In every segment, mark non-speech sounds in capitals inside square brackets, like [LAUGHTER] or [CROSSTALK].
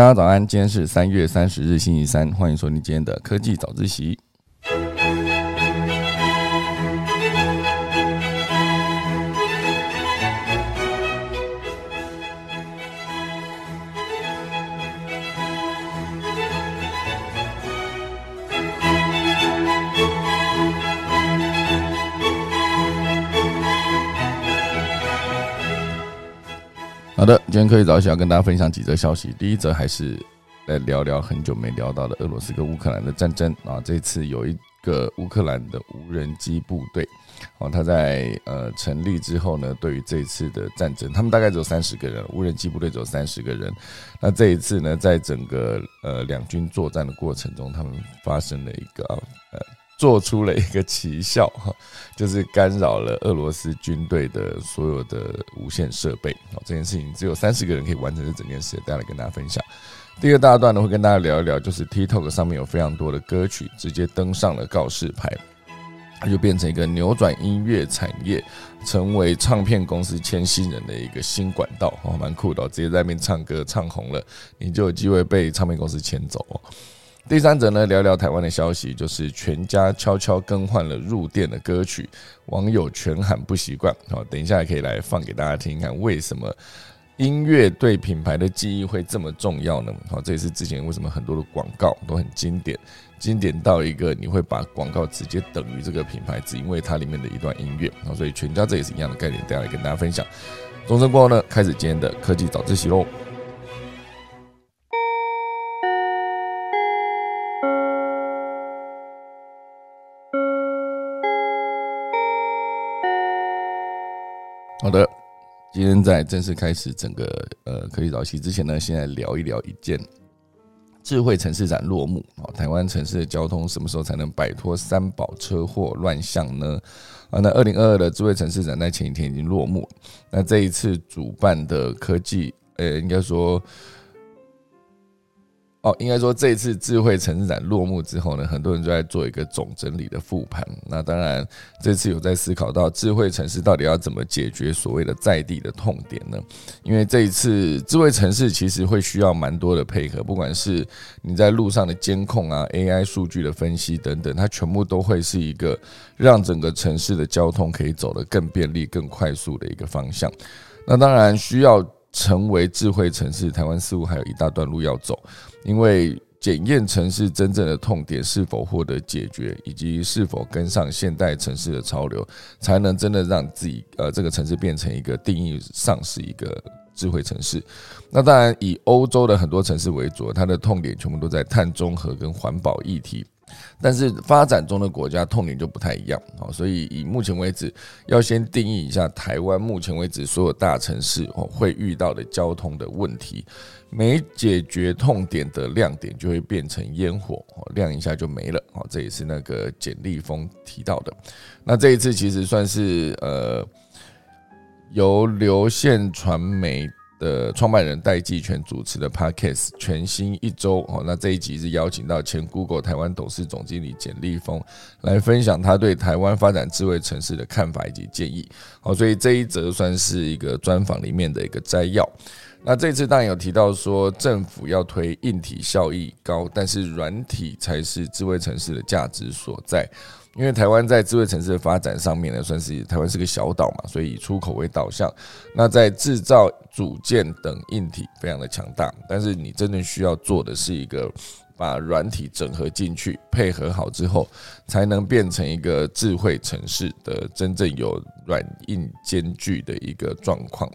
大家早安，今天是三月三十日，星期三，欢迎收听今天的科技早自习。好的，今天可以早起要跟大家分享几则消息。第一则还是来聊聊很久没聊到的俄罗斯跟乌克兰的战争啊。这次有一个乌克兰的无人机部队，哦，他在呃成立之后呢，对于这一次的战争，他们大概只有三十个人，无人机部队只有三十个人。那这一次呢，在整个呃两军作战的过程中，他们发生了一个呃。做出了一个奇效哈，就是干扰了俄罗斯军队的所有的无线设备。好，这件事情只有三十个人可以完成这整件事，大家来跟大家分享。第二大段呢，会跟大家聊一聊，就是 TikTok 上面有非常多的歌曲直接登上了告示牌，它就变成一个扭转音乐产业，成为唱片公司签新人的一个新管道。哦，蛮酷的，直接在那边唱歌唱红了，你就有机会被唱片公司牵走哦。第三则呢，聊聊台湾的消息，就是全家悄悄更换了入店的歌曲，网友全喊不习惯。好，等一下也可以来放给大家听一，看为什么音乐对品牌的记忆会这么重要呢？好，这也是之前为什么很多的广告都很经典，经典到一个你会把广告直接等于这个品牌，只因为它里面的一段音乐。好，所以全家这也是一样的概念，等下来跟大家分享。钟声过后呢，开始今天的科技早自习喽。好的，今天在正式开始整个呃科技早期之前呢，先来聊一聊一件智慧城市展落幕啊，台湾城市的交通什么时候才能摆脱三宝车祸乱象呢？啊，那二零二二的智慧城市展在前一天已经落幕，那这一次主办的科技，呃，应该说。哦，应该说这一次智慧城市展落幕之后呢，很多人都在做一个总整理的复盘。那当然，这次有在思考到智慧城市到底要怎么解决所谓的在地的痛点呢？因为这一次智慧城市其实会需要蛮多的配合，不管是你在路上的监控啊、AI 数据的分析等等，它全部都会是一个让整个城市的交通可以走得更便利、更快速的一个方向。那当然需要。成为智慧城市，台湾似乎还有一大段路要走，因为检验城市真正的痛点是否获得解决，以及是否跟上现代城市的潮流，才能真的让自己呃这个城市变成一个定义上是一个智慧城市。那当然以欧洲的很多城市为主，它的痛点全部都在碳中和跟环保议题。但是发展中的国家痛点就不太一样啊，所以以目前为止，要先定义一下台湾目前为止所有大城市哦会遇到的交通的问题，没解决痛点的亮点就会变成烟火哦，亮一下就没了哦，这也是那个简立峰提到的。那这一次其实算是呃由流线传媒。的创办人戴季全主持的 Podcast 全新一周哦，那这一集是邀请到前 Google 台湾董事总经理简立峰来分享他对台湾发展智慧城市的看法以及建议。好，所以这一则算是一个专访里面的一个摘要。那这次当然有提到说，政府要推硬体效益高，但是软体才是智慧城市的价值所在。因为台湾在智慧城市的发展上面呢，算是台湾是个小岛嘛，所以以出口为导向。那在制造组件等硬体非常的强大，但是你真正需要做的是一个把软体整合进去，配合好之后，才能变成一个智慧城市的真正有软硬兼具的一个状况。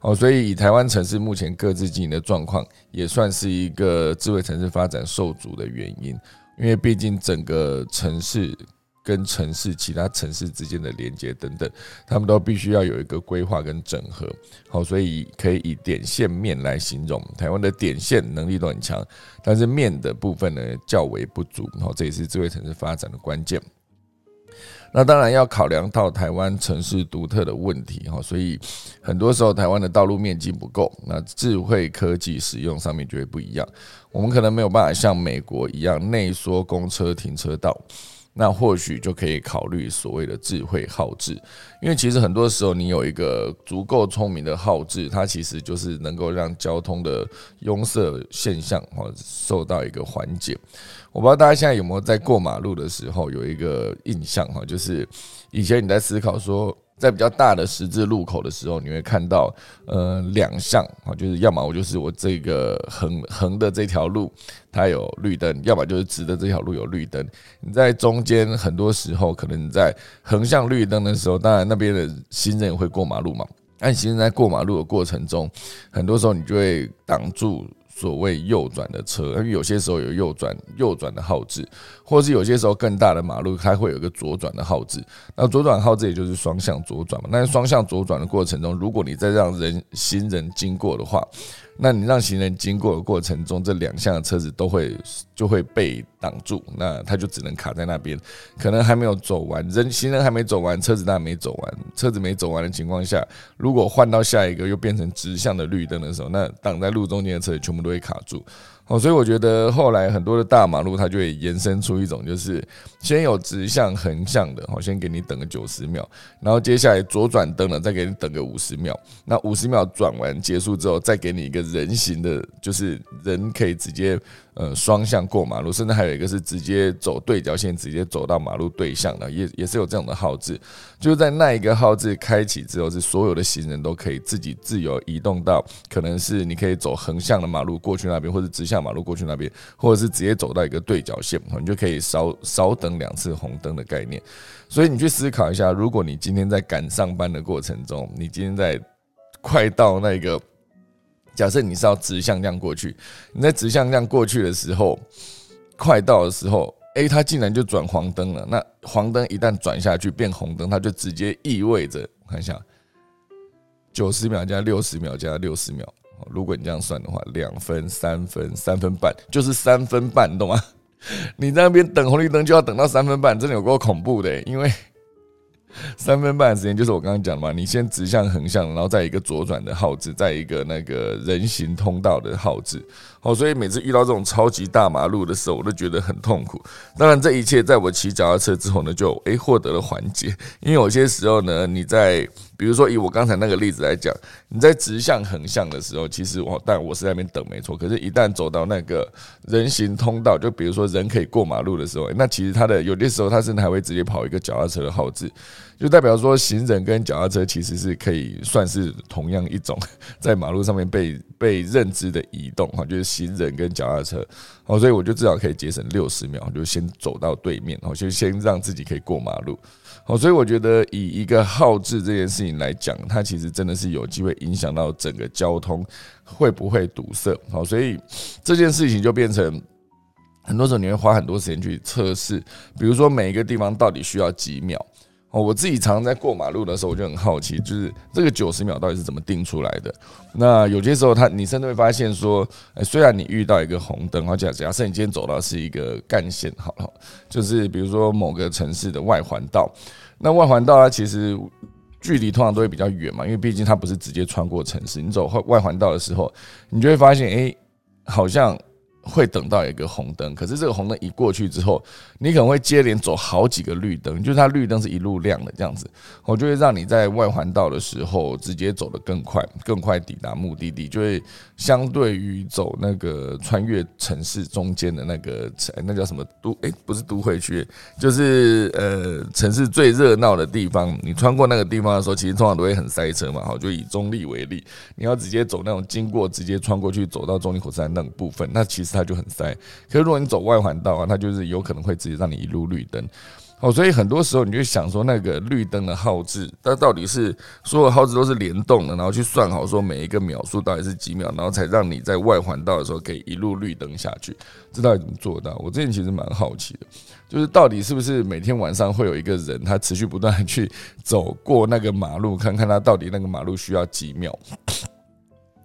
哦，所以以台湾城市目前各自经营的状况，也算是一个智慧城市发展受阻的原因，因为毕竟整个城市。跟城市、其他城市之间的连接等等，他们都必须要有一个规划跟整合。好，所以可以以点线面来形容，台湾的点线能力都很强，但是面的部分呢较为不足。好，这也是智慧城市发展的关键。那当然要考量到台湾城市独特的问题。哈，所以很多时候台湾的道路面积不够，那智慧科技使用上面就会不一样。我们可能没有办法像美国一样内缩公车停车道。那或许就可以考虑所谓的智慧号志，因为其实很多时候你有一个足够聪明的号志，它其实就是能够让交通的拥塞现象哈受到一个缓解。我不知道大家现在有没有在过马路的时候有一个印象哈，就是以前你在思考说。在比较大的十字路口的时候，你会看到呃两项啊，就是要么我就是我这个横横的这条路它有绿灯，要么就是直的这条路有绿灯。你在中间很多时候可能你在横向绿灯的时候，当然那边的行人也会过马路嘛。但行人在过马路的过程中，很多时候你就会挡住。所谓右转的车，因为有些时候有右转右转的号志，或是有些时候更大的马路，它会有个左转的号志。那左转号志也就是双向左转嘛。那双向左转的过程中，如果你在让人行人经过的话，那你让行人经过的过程中，这两项的车子都会就会被挡住，那他就只能卡在那边，可能还没有走完，人行人还没走完，车子当然没走完，车子没走完的情况下，如果换到下一个又变成直向的绿灯的时候，那挡在路中间的车子全部都会卡住。哦，所以我觉得后来很多的大马路，它就会延伸出一种，就是先有直向、横向的，哦，先给你等个九十秒，然后接下来左转灯了，再给你等个五十秒。那五十秒转完结束之后，再给你一个人形的，就是人可以直接。呃，双向过马路，甚至还有一个是直接走对角线，直接走到马路对向的，也也是有这样的号志。就是在那一个号志开启之后，是所有的行人都可以自己自由移动到，可能是你可以走横向的马路过去那边，或者直向马路过去那边，或者是直接走到一个对角线，你就可以少少等两次红灯的概念。所以你去思考一下，如果你今天在赶上班的过程中，你今天在快到那个。假设你是要直向这样过去，你在直向这样过去的时候，快到的时候，哎，它竟然就转黄灯了。那黄灯一旦转下去变红灯，它就直接意味着，我看一下，九十秒加六十秒加六十秒，如果你这样算的话，两分、三分、三分半，就是三分半，懂吗？你在那边等红绿灯就要等到三分半，真的有够恐怖的，因为。三分半的时间就是我刚刚讲的嘛，你先直向横向，然后再一个左转的号字，再一个那个人行通道的号字。哦，所以每次遇到这种超级大马路的时候，我都觉得很痛苦。当然，这一切在我骑脚踏车之后呢，就诶获得了缓解。因为有些时候呢，你在比如说以我刚才那个例子来讲，你在直向横向的时候，其实我但我是在那边等没错。可是，一旦走到那个人行通道，就比如说人可以过马路的时候，那其实它的有些时候它甚至还会直接跑一个脚踏车的号志。就代表说，行人跟脚踏车其实是可以算是同样一种 [LAUGHS] 在马路上面被被认知的移动哈，就是行人跟脚踏车。哦，所以我就至少可以节省六十秒，就先走到对面哦，就先让自己可以过马路。哦，所以我觉得以一个好志这件事情来讲，它其实真的是有机会影响到整个交通会不会堵塞。好，所以这件事情就变成很多时候你会花很多时间去测试，比如说每一个地方到底需要几秒。我自己常常在过马路的时候，我就很好奇，就是这个九十秒到底是怎么定出来的？那有些时候，他你甚至会发现说，虽然你遇到一个红灯，而假假设你今天走到是一个干线，好了，就是比如说某个城市的外环道，那外环道它其实距离通常都会比较远嘛，因为毕竟它不是直接穿过城市。你走外环道的时候，你就会发现，哎，好像。会等到一个红灯，可是这个红灯一过去之后，你可能会接连走好几个绿灯，就是它绿灯是一路亮的这样子，我就会让你在外环道的时候直接走得更快，更快抵达目的地，就会相对于走那个穿越城市中间的那个城，那叫什么都诶，不是都会区，就是呃城市最热闹的地方，你穿过那个地方的时候，其实通常都会很塞车嘛，好，就以中立为例，你要直接走那种经过直接穿过去走到中立火车站那个部分，那其实。它就很塞，可是如果你走外环道啊，它就是有可能会直接让你一路绿灯，哦，所以很多时候你就想说那个绿灯的号志，它到底是所有号志都是联动的，然后去算好说每一个秒数到底是几秒，然后才让你在外环道的时候可以一路绿灯下去，这到底怎么做到？我之前其实蛮好奇的，就是到底是不是每天晚上会有一个人，他持续不断去走过那个马路，看看他到底那个马路需要几秒？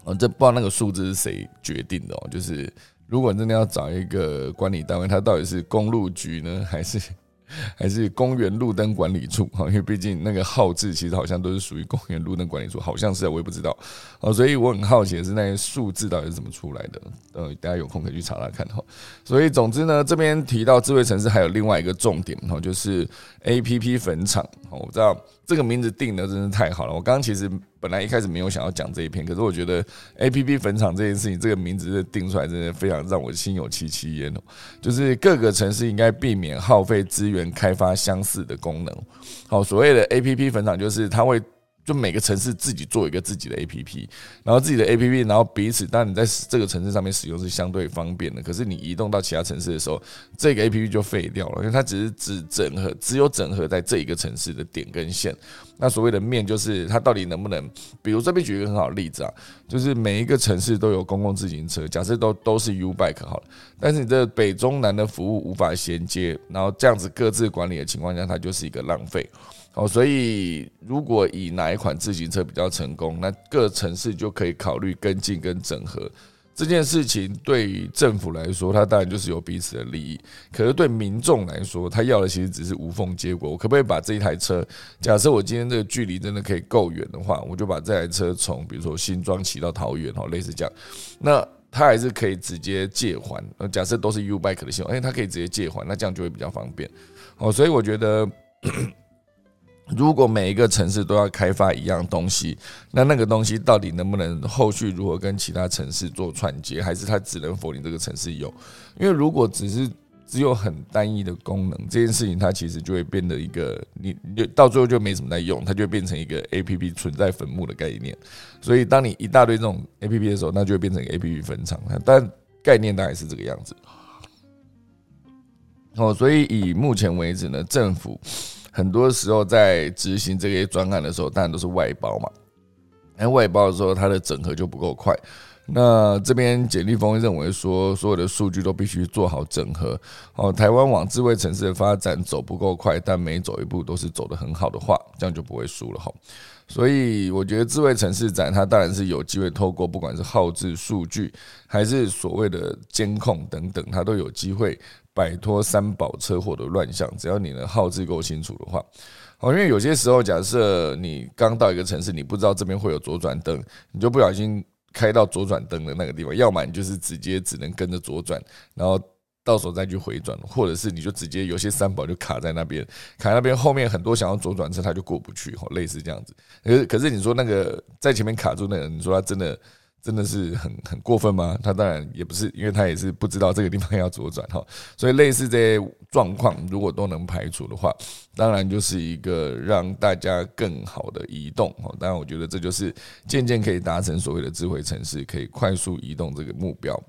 哦，这不知道那个数字是谁决定的哦，就是。如果真的要找一个管理单位，它到底是公路局呢，还是 [LAUGHS] 还是公园路灯管理处哈，[LAUGHS] 因为毕竟那个号字其实好像都是属于公园路灯管理处，好像是我也不知道哦，所以我很好奇的是那些数字到底是怎么出来的？呃，大家有空可以去查查看哈。所以总之呢，这边提到智慧城市还有另外一个重点哈，就是 A P P 坟场。我知道这个名字定的真是太好了。我刚刚其实本来一开始没有想要讲这一篇，可是我觉得 A P P 坟场这件事情，这个名字定出来真的非常让我心有戚戚焉哦。就是各个城市应该避免耗费资源。开发相似的功能，好，所谓的 A P P 坟场就是它会就每个城市自己做一个自己的 A P P，然后自己的 A P P，然后彼此，当你在这个城市上面使用是相对方便的，可是你移动到其他城市的时候，这个 A P P 就废掉了，因为它只是只整合，只有整合在这一个城市的点跟线。那所谓的面就是它到底能不能，比如这边举一个很好的例子啊，就是每一个城市都有公共自行车，假设都都是 U Bike 好了，但是你这北中南的服务无法衔接，然后这样子各自管理的情况下，它就是一个浪费。哦，所以如果以哪一款自行车比较成功，那各城市就可以考虑跟进跟整合。这件事情对于政府来说，它当然就是有彼此的利益；可是对民众来说，他要的其实只是无缝接果。我可不可以把这一台车？假设我今天这个距离真的可以够远的话，我就把这台车从比如说新庄骑到桃园，哦，类似这样。那它还是可以直接借还。呃，假设都是 U bike 的系统，哎，它可以直接借还，那这样就会比较方便。哦，所以我觉得。如果每一个城市都要开发一样东西，那那个东西到底能不能后续如何跟其他城市做串接，还是它只能否定这个城市有？因为如果只是只有很单一的功能，这件事情它其实就会变得一个你你到最后就没什么在用，它就变成一个 A P P 存在坟墓的概念。所以当你一大堆这种 A P P 的时候，那就会变成 A P P 坟场。但概念大概是这个样子。哦，所以以目前为止呢，政府。很多时候在执行这些专案的时候，当然都是外包嘛。那外包的时候，它的整合就不够快。那这边简立峰认为说，所有的数据都必须做好整合。哦，台湾往智慧城市的发展走不够快，但每走一步都是走得很好的话，这样就不会输了哈。所以我觉得智慧城市展，它当然是有机会透过不管是耗资数据，还是所谓的监控等等，它都有机会。摆脱三宝车祸的乱象，只要你的号字够清楚的话，哦，因为有些时候，假设你刚到一个城市，你不知道这边会有左转灯，你就不小心开到左转灯的那个地方，要么你就是直接只能跟着左转，然后到时候再去回转，或者是你就直接有些三宝就卡在那边，卡那边后面很多想要左转车他就过不去，哦，类似这样子。可是可是你说那个在前面卡住那个人，你说他真的？真的是很很过分吗？他当然也不是，因为他也是不知道这个地方要左转哈。所以类似这些状况，如果都能排除的话，当然就是一个让大家更好的移动哈。当然，我觉得这就是渐渐可以达成所谓的智慧城市，可以快速移动这个目标。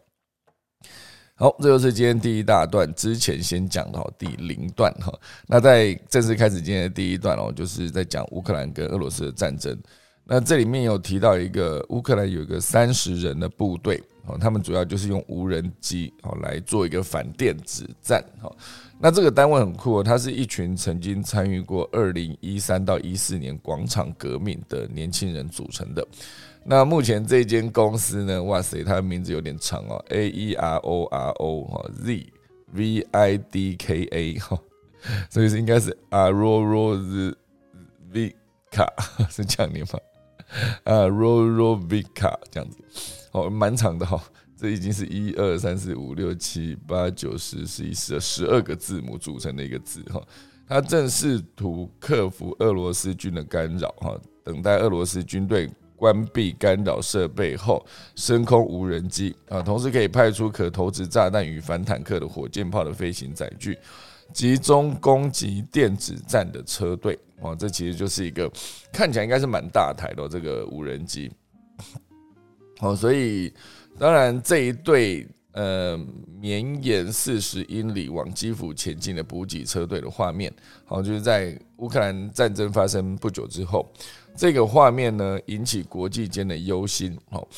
好，这就是今天第一大段。之前先讲到第零段哈。那在正式开始今天的第一段哦，就是在讲乌克兰跟俄罗斯的战争。那这里面有提到一个乌克兰有一个三十人的部队哦，他们主要就是用无人机哦来做一个反电子战哈。那这个单位很酷哦，它是一群曾经参与过二零一三到一四年广场革命的年轻人组成的。那目前这间公司呢，哇塞，它的名字有点长哦，A E R O R O 哈 Z V I D K A 哈，所以是应该是 a r o r o Z V 卡是这样念吗？啊，Rorovica 这样子，哦，蛮长的哈，这已经是一二三四五六七八九十十一十二十二个字母组成的一个字哈。他正试图克服俄罗斯军的干扰哈，等待俄罗斯军队关闭干扰设备后，升空无人机啊，同时可以派出可投掷炸弹与反坦克的火箭炮的飞行载具。集中攻击电子战的车队。哦，这其实就是一个看起来应该是蛮大台的这个无人机。哦，所以当然这一队呃绵延四十英里往基辅前进的补给车队的画面，好，就是在乌克兰战争发生不久之后，这个画面呢引起国际间的忧心。哦，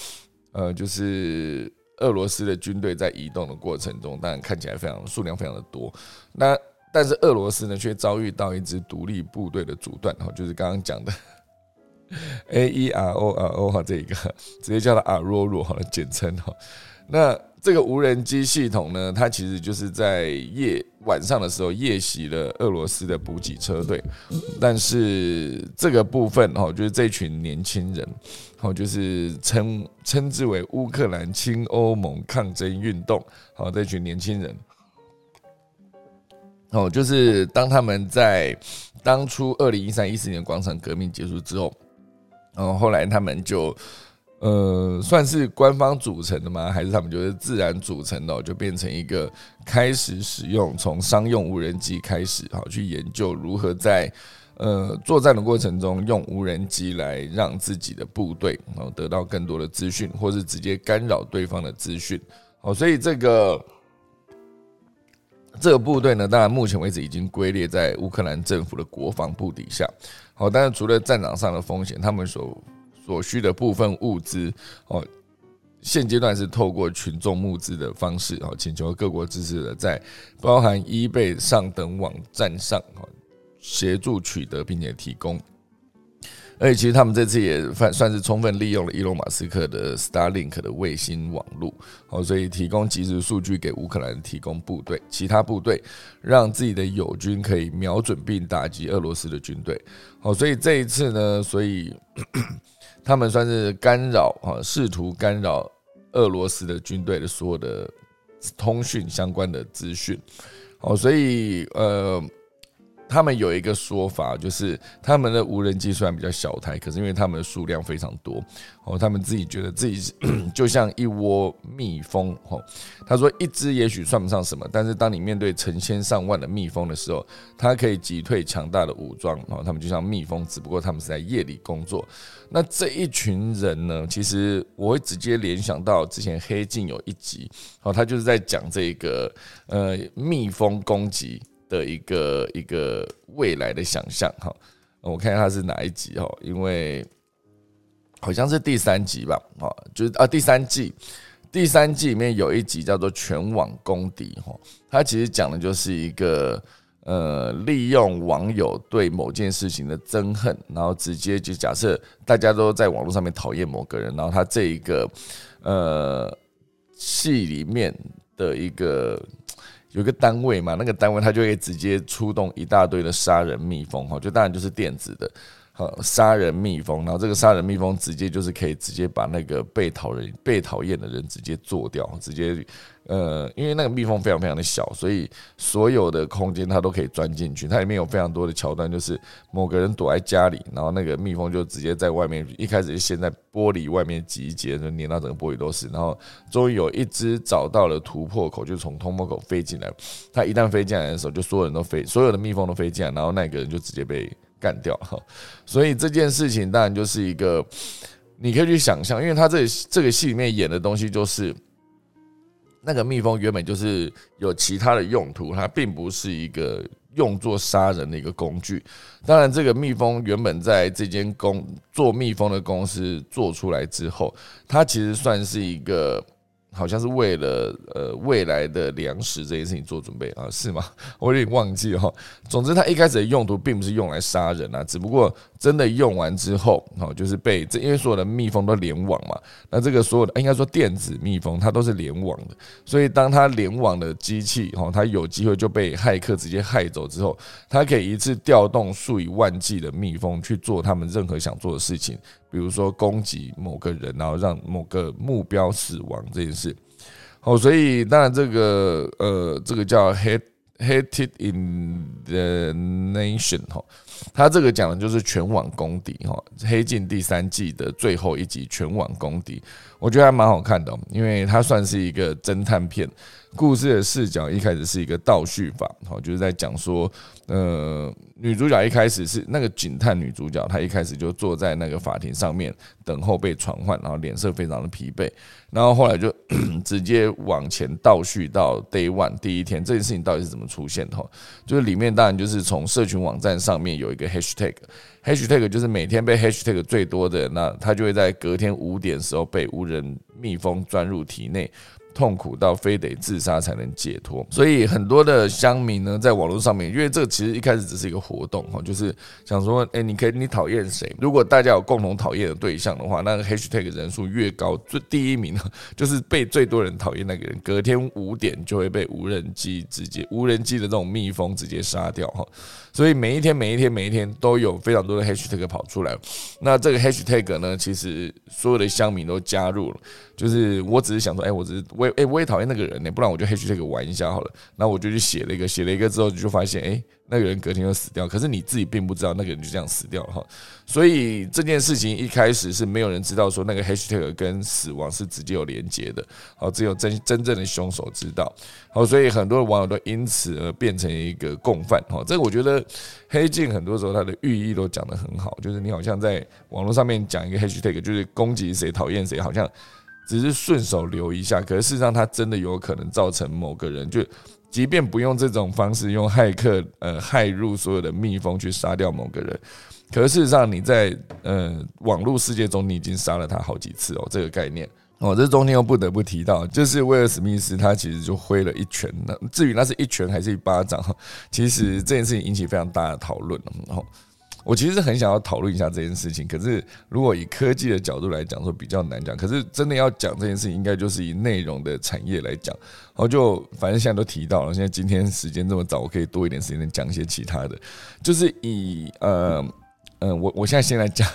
呃，就是俄罗斯的军队在移动的过程中，当然看起来非常数量非常的多。那但是俄罗斯呢，却遭遇到一支独立部队的阻断，哈，就是刚刚讲的 [LAUGHS] A E R O R O 哈，这一个直接叫它阿罗罗好了，简称哈。那这个无人机系统呢，它其实就是在夜晚上的时候夜袭了俄罗斯的补给车队，但是这个部分哦，就是这群年轻人，好，就是称称之为乌克兰亲欧盟抗争运动，好，这群年轻人，哦，就是当他们在当初二零一三一四年广场革命结束之后，然后后来他们就。呃，算是官方组成的吗？还是他们就是自然组成的，就变成一个开始使用从商用无人机开始，好去研究如何在呃作战的过程中用无人机来让自己的部队然后得到更多的资讯，或是直接干扰对方的资讯。好，所以这个这个部队呢，当然目前为止已经归列在乌克兰政府的国防部底下。好，但是除了战场上的风险，他们所所需的部分物资哦，现阶段是透过群众募资的方式哦，请求各国支持的在包含 eBay 上等网站上哦协助取得并且提供。而且其实他们这次也算算是充分利用了伊隆马斯克的 Starlink 的卫星网络哦，所以提供即时数据给乌克兰提供部队，其他部队让自己的友军可以瞄准并打击俄罗斯的军队。哦，所以这一次呢，所以。他们算是干扰啊，试图干扰俄罗斯的军队的所有的通讯相关的资讯，哦，所以呃。他们有一个说法，就是他们的无人机虽然比较小台，可是因为他们的数量非常多，哦，他们自己觉得自己就像一窝蜜蜂，哦，他说一只也许算不上什么，但是当你面对成千上万的蜜蜂的时候，它可以击退强大的武装，哦，他们就像蜜蜂，只不过他们是在夜里工作。那这一群人呢，其实我会直接联想到之前黑镜有一集，哦，他就是在讲这个呃蜜蜂攻击。的一个一个未来的想象哈，我看一下它是哪一集哈，因为好像是第三集吧，哈，就是啊第三季，第三季里面有一集叫做全网公敌哈，它其实讲的就是一个呃利用网友对某件事情的憎恨，然后直接就假设大家都在网络上面讨厌某个人，然后他这一个呃戏里面的一个。有个单位嘛，那个单位他就会直接出动一大堆的杀人蜜蜂哈，就当然就是电子的，好杀人蜜蜂，然后这个杀人蜜蜂直接就是可以直接把那个被讨人被讨厌的人直接做掉，直接。呃，因为那个蜜蜂非常非常的小，所以所有的空间它都可以钻进去。它里面有非常多的桥段，就是某个人躲在家里，然后那个蜜蜂就直接在外面，一开始就先在玻璃外面集结，就粘到整个玻璃都是。然后终于有一只找到了突破口，就从通风口飞进来。它一旦飞进来的时候，就所有人都飞，所有的蜜蜂都飞进来，然后那个人就直接被干掉。所以这件事情当然就是一个你可以去想象，因为他这这个戏里面演的东西就是。那个蜜蜂原本就是有其他的用途，它并不是一个用作杀人的一个工具。当然，这个蜜蜂原本在这间公做蜜蜂的公司做出来之后，它其实算是一个。好像是为了呃未来的粮食这件事情做准备啊，是吗？[LAUGHS] 我有点忘记哈。总之，它一开始的用途并不是用来杀人啊，只不过真的用完之后，哦，就是被这因为所有的蜜蜂都联网嘛，那这个所有的应该说电子蜜蜂它都是联网的，所以当它联网的机器哈，它有机会就被骇客直接害走之后，它可以一次调动数以万计的蜜蜂去做他们任何想做的事情。比如说攻击某个人，然后让某个目标死亡这件事，哦，所以当然这个呃，这个叫黑 hated in the nation 哈，他这个讲的就是全网公敌哈，黑镜第三季的最后一集全网公敌，我觉得还蛮好看的，因为它算是一个侦探片。故事的视角一开始是一个倒叙法，好，就是在讲说，呃，女主角一开始是那个警探女主角，她一开始就坐在那个法庭上面等候被传唤，然后脸色非常的疲惫，然后后来就 [CLEARS THROAT] 直接往前倒叙到 day one 第一天，这件事情到底是怎么出现的？哈，就是里面当然就是从社群网站上面有一个 hashtag，hashtag 就是每天被 hashtag 最多的，那他就会在隔天五点时候被无人蜜蜂钻入体内。痛苦到非得自杀才能解脱。所以很多的乡民呢，在网络上面，因为这个其实一开始只是一个活动哈，就是想说，哎，你可以你讨厌谁？如果大家有共同讨厌的对象的话，那个 hashtag 人数越高，最第一名呢 [LAUGHS] 就是被最多人讨厌那个人，隔天五点就会被无人机直接无人机的这种蜜蜂直接杀掉哈。所以每一天每一天每一天都有非常多的 hashtag 跑出来，那这个 hashtag 呢，其实所有的乡民都加入了。就是我只是想说，哎，我只是我哎，我也讨厌那个人呢，不然我就 hashtag 玩一下好了。那我就去写了一个，写了一个之后就发现，哎。那个人隔天就死掉，可是你自己并不知道那个人就这样死掉了哈，所以这件事情一开始是没有人知道说那个 hashtag 跟死亡是直接有连接的，好，只有真真正的凶手知道，好，所以很多的网友都因此而变成一个共犯哈，这个我觉得黑镜很多时候它的寓意都讲得很好，就是你好像在网络上面讲一个 hashtag，就是攻击谁讨厌谁，好像只是顺手留一下，可是事实上它真的有可能造成某个人就。即便不用这种方式，用骇客呃骇入所有的蜜蜂去杀掉某个人，可是事实上你在呃网络世界中，你已经杀了他好几次哦。这个概念哦，这中间又不得不提到，就是威尔史密斯他其实就挥了一拳。那至于那是一拳还是一巴掌，其实这件事情引起非常大的讨论然后。我其实很想要讨论一下这件事情，可是如果以科技的角度来讲，说比较难讲。可是真的要讲这件事情，应该就是以内容的产业来讲。然后就反正现在都提到了，现在今天时间这么早，我可以多一点时间讲一些其他的。就是以呃呃，我我现在先来讲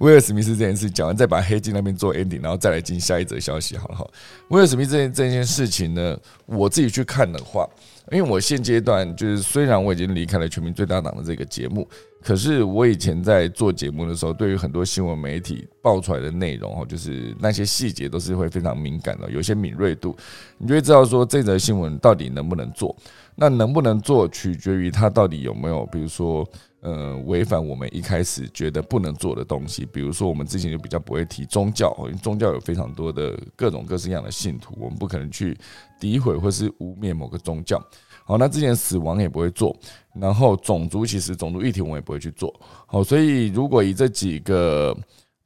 威尔史密斯这件事，讲完再把黑镜那边做 ending，然后再来进下一则消息，好了哈。威尔史密斯这件这件事情呢，我自己去看的话，因为我现阶段就是虽然我已经离开了全民最大党的这个节目。可是我以前在做节目的时候，对于很多新闻媒体爆出来的内容，哦，就是那些细节都是会非常敏感的，有些敏锐度，你就会知道说这则新闻到底能不能做。那能不能做，取决于它到底有没有，比如说，呃，违反我们一开始觉得不能做的东西。比如说，我们之前就比较不会提宗教，因为宗教有非常多的各种各式各样的信徒，我们不可能去诋毁或是污蔑某个宗教。好，那之前死亡也不会做，然后种族其实种族议题我们也不会去做。好，所以如果以这几个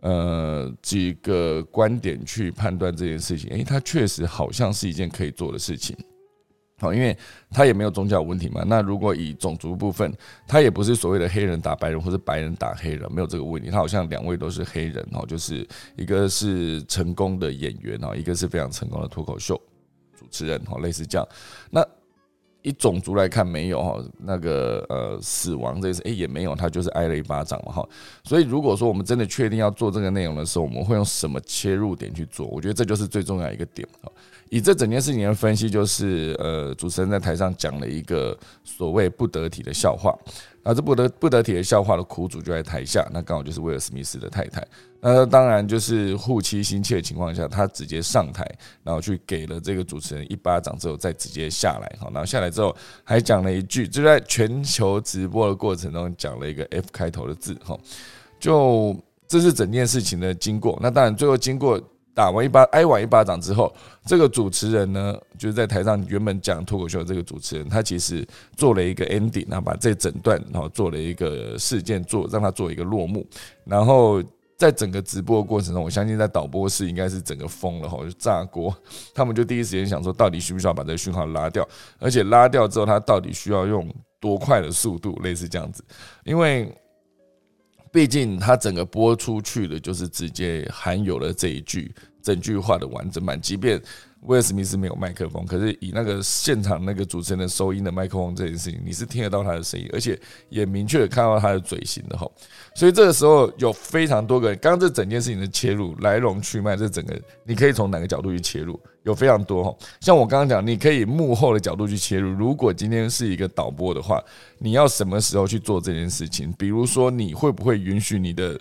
呃几个观点去判断这件事情，诶，它确实好像是一件可以做的事情。好，因为他也没有宗教问题嘛。那如果以种族部分，他也不是所谓的黑人打白人或者白人打黑人，没有这个问题。他好像两位都是黑人哦，就是一个是成功的演员哦，一个是非常成功的脱口秀主持人哦，类似这样。那以种族来看，没有哈那个呃死亡这事，哎也没有，他就是挨了一巴掌嘛哈。所以如果说我们真的确定要做这个内容的时候，我们会用什么切入点去做？我觉得这就是最重要一个点。以这整件事情的分析，就是呃主持人在台上讲了一个所谓不得体的笑话。啊，这不得不得体的笑话的苦主就在台下，那刚好就是威尔史密斯的太太。那当然就是护妻心切的情况下，他直接上台，然后去给了这个主持人一巴掌之后，再直接下来。好，然后下来之后还讲了一句，就在全球直播的过程中讲了一个 F 开头的字。哈，就这是整件事情的经过。那当然最后经过。打完一巴挨完一巴掌之后，这个主持人呢，就是在台上原本讲脱口秀的这个主持人，他其实做了一个 ending，然后把这整段然后做了一个事件做，让他做一个落幕。然后在整个直播过程中，我相信在导播室应该是整个疯了哈，就炸锅。他们就第一时间想说，到底需不需要把这个讯号拉掉？而且拉掉之后，他到底需要用多快的速度？类似这样子，因为。毕竟，它整个播出去的，就是直接含有了这一句整句话的完整版，即便。威尔史密斯没有麦克风，可是以那个现场那个主持人的收音的麦克风这件事情，你是听得到他的声音，而且也明确的看到他的嘴型的哈。所以这个时候有非常多个人，刚刚这整件事情的切入来龙去脉，这整个你可以从哪个角度去切入？有非常多哈。像我刚刚讲，你可以幕后的角度去切入。如果今天是一个导播的话，你要什么时候去做这件事情？比如说，你会不会允许你的？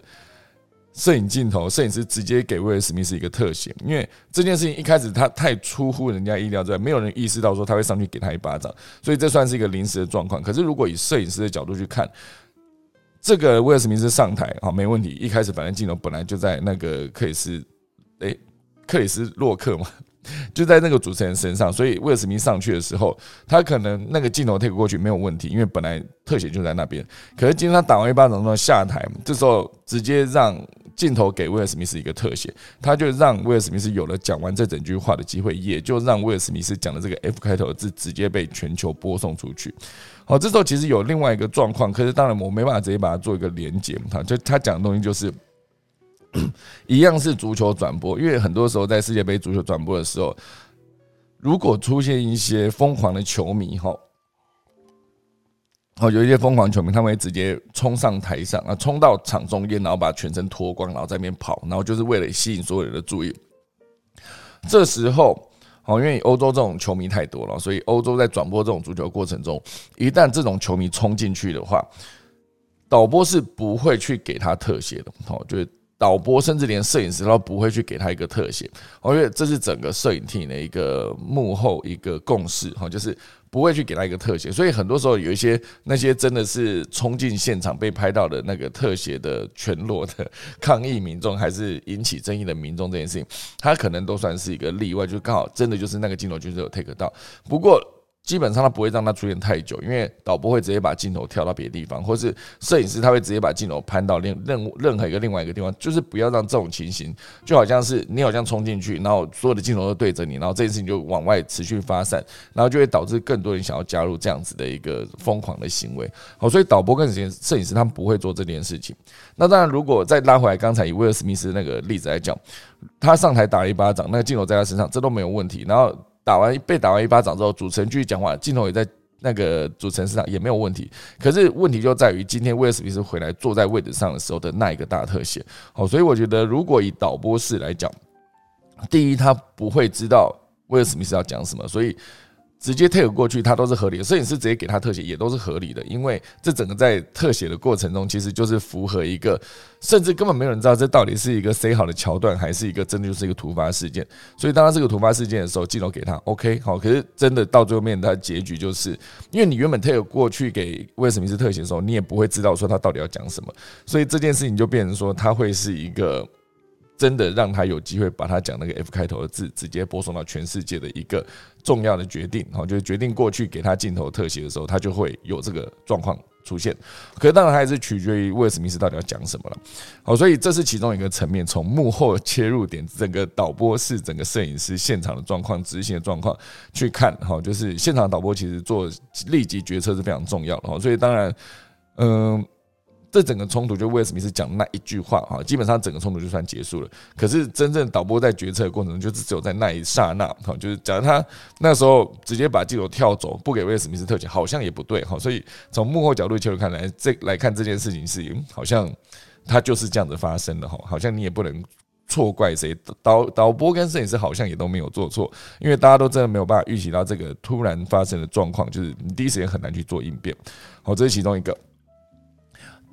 摄影镜头，摄影师直接给威尔史密斯一个特写，因为这件事情一开始他太出乎人家意料之外，没有人意识到说他会上去给他一巴掌，所以这算是一个临时的状况。可是如果以摄影师的角度去看，这个威尔史密斯上台好没问题，一开始反正镜头本来就在那个克里斯，诶，克里斯洛克嘛，[LAUGHS] 就在那个主持人身上，所以威尔史密斯上去的时候，他可能那个镜头 take 过去没有问题，因为本来特写就在那边。可是今天他打完一巴掌之后下台，这时候直接让镜头给威尔史密斯一个特写，他就让威尔史密斯有了讲完这整句话的机会，也就让威尔史密斯讲的这个 F 开头的字直接被全球播送出去。好，这时候其实有另外一个状况，可是当然我没办法直接把它做一个连接，哈，就他讲的东西就是。[COUGHS] 一样是足球转播，因为很多时候在世界杯足球转播的时候，如果出现一些疯狂的球迷，哈，哦，有一些疯狂球迷，他们会直接冲上台上啊，冲到场中间，然后把全身脱光，然后在那边跑，然后就是为了吸引所有人的注意。这时候，哦，因为欧洲这种球迷太多了，所以欧洲在转播这种足球过程中，一旦这种球迷冲进去的话，导播是不会去给他特写的，哦，就是。导播甚至连摄影师都不会去给他一个特写，因为这是整个摄影厅的一个幕后一个共识哈，就是不会去给他一个特写。所以很多时候有一些那些真的是冲进现场被拍到的那个特写的全裸的 [LAUGHS] 抗议民众，还是引起争议的民众这件事情，他可能都算是一个例外，就刚好真的就是那个镜头就是有 take 到。不过。基本上他不会让他出现太久，因为导播会直接把镜头跳到别的地方，或是摄影师他会直接把镜头攀到另任任何一个另外一个地方，就是不要让这种情形，就好像是你好像冲进去，然后所有的镜头都对着你，然后这件事情就往外持续发散，然后就会导致更多人想要加入这样子的一个疯狂的行为。好，所以导播跟摄影师他们不会做这件事情。那当然，如果再拉回来刚才以威尔史密斯那个例子来讲，他上台打了一巴掌，那个镜头在他身上，这都没有问题。然后。打完被打完一巴掌之后，主持人继续讲话，镜头也在那个主持人身上也没有问题。可是问题就在于今天威尔史密斯回来坐在位置上的时候的那一个大特写。好，所以我觉得如果以导播室来讲，第一他不会知道威尔史密斯要讲什么，所以。直接 take 过去，它都是合理的。摄影师直接给他特写，也都是合理的。因为这整个在特写的过程中，其实就是符合一个，甚至根本没有人知道这到底是一个谁好的桥段，还是一个真的就是一个突发事件。所以当他这个突发事件的时候，镜头给他 OK 好。可是真的到最后面，他结局就是，因为你原本 take 过去给为什么是特写的时候，你也不会知道说他到底要讲什么。所以这件事情就变成说，他会是一个。真的让他有机会把他讲那个 F 开头的字直接播送到全世界的一个重要的决定，哈，就是决定过去给他镜头特写的时候，他就会有这个状况出现。可是当然还是取决于威尔史密斯到底要讲什么了。好，所以这是其中一个层面，从幕后切入点，整个导播室、整个摄影师现场的状况、执行的状况去看，哈，就是现场导播其实做立即决策是非常重要的。哈，所以当然，嗯。这整个冲突就威尔史密斯讲那一句话哈，基本上整个冲突就算结束了。可是真正导播在决策的过程中，就是只有在那一刹那哈，就是假如他那时候直接把镜头跳走，不给威尔史密斯特写，好像也不对哈。所以从幕后角度切入看来，这来看这件事情是好像他就是这样子发生的哈，好像你也不能错怪谁，导导播跟摄影师好像也都没有做错，因为大家都真的没有办法预习到这个突然发生的状况，就是你第一时间很难去做应变。好，这是其中一个。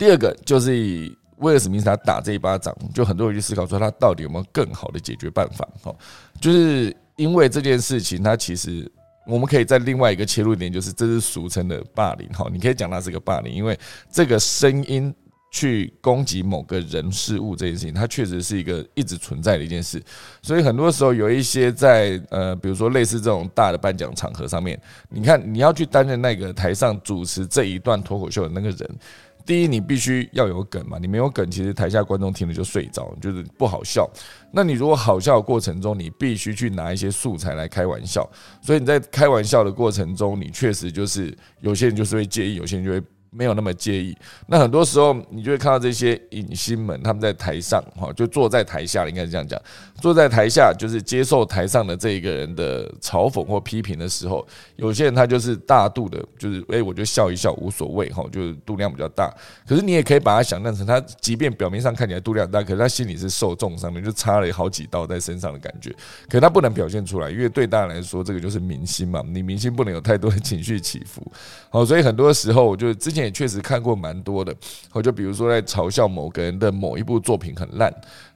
第二个就是以威尔史密斯他打这一巴掌，就很多人去思考说他到底有没有更好的解决办法？哈，就是因为这件事情，他其实我们可以在另外一个切入点，就是这是俗称的霸凌。哈，你可以讲它是个霸凌，因为这个声音去攻击某个人事物这件事情，它确实是一个一直存在的一件事。所以很多时候有一些在呃，比如说类似这种大的颁奖场合上面，你看你要去担任那个台上主持这一段脱口秀的那个人。第一，你必须要有梗嘛，你没有梗，其实台下观众听了就睡着，就是不好笑。那你如果好笑的过程中，你必须去拿一些素材来开玩笑，所以你在开玩笑的过程中，你确实就是有些人就是会介意，有些人就会。没有那么介意。那很多时候，你就会看到这些影星们，他们在台上哈，就坐在台下，应该是这样讲，坐在台下就是接受台上的这一个人的嘲讽或批评的时候，有些人他就是大度的，就是哎，我就笑一笑无所谓哈，就是度量比较大。可是你也可以把它想象成，他即便表面上看起来度量大，可是他心里是受重伤的，就插了好几刀在身上的感觉。可是他不能表现出来，因为对大家来说，这个就是明星嘛，你明星不能有太多的情绪起伏。好，所以很多时候，我就之前。也确实看过蛮多的，我就比如说在嘲笑某个人的某一部作品很烂，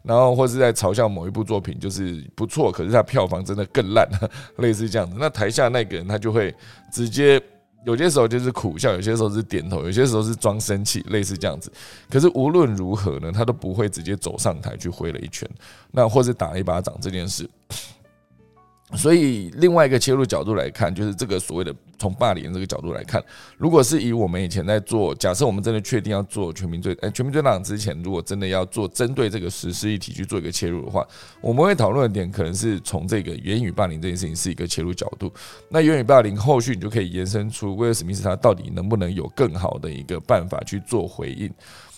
然后或是在嘲笑某一部作品就是不错，可是它票房真的更烂，[LAUGHS] 类似这样子。那台下那个人他就会直接有些时候就是苦笑，有些时候是点头，有些时候是装生气，类似这样子。可是无论如何呢，他都不会直接走上台去挥了一拳，那或是打了一巴掌这件事。所以另外一个切入角度来看，就是这个所谓的从霸凌这个角度来看，如果是以我们以前在做，假设我们真的确定要做全民罪，哎，全民罪党之前，如果真的要做针对这个实施议题去做一个切入的话，我们会讨论的点可能是从这个言语霸凌这件事情是一个切入角度。那言语霸凌后续你就可以延伸出威尔史密斯他到底能不能有更好的一个办法去做回应。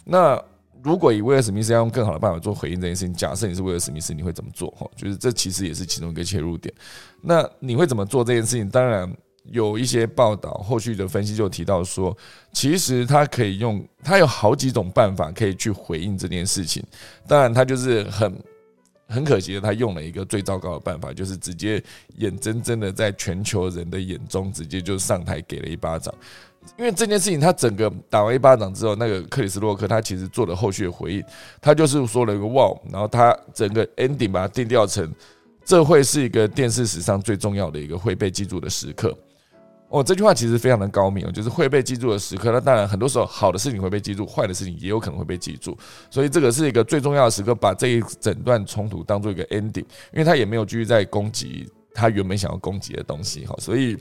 那如果以威尔史密斯要用更好的办法做回应这件事情，假设你是威尔史密斯，你会怎么做？哈，就是这其实也是其中一个切入点。那你会怎么做这件事情？当然有一些报道，后续的分析就提到说，其实他可以用，他有好几种办法可以去回应这件事情。当然，他就是很很可惜的，他用了一个最糟糕的办法，就是直接眼睁睁的在全球人的眼中，直接就上台给了一巴掌。因为这件事情，他整个打完一巴掌之后，那个克里斯洛克他其实做了后续的回应，他就是说了一个哇，然后他整个 ending 把它定调成，这会是一个电视史上最重要的一个会被记住的时刻。哦，这句话其实非常的高明，就是会被记住的时刻。那当然，很多时候好的事情会被记住，坏的事情也有可能会被记住，所以这个是一个最重要的时刻，把这一整段冲突当做一个 ending，因为他也没有继续在攻击他原本想要攻击的东西哈，所以。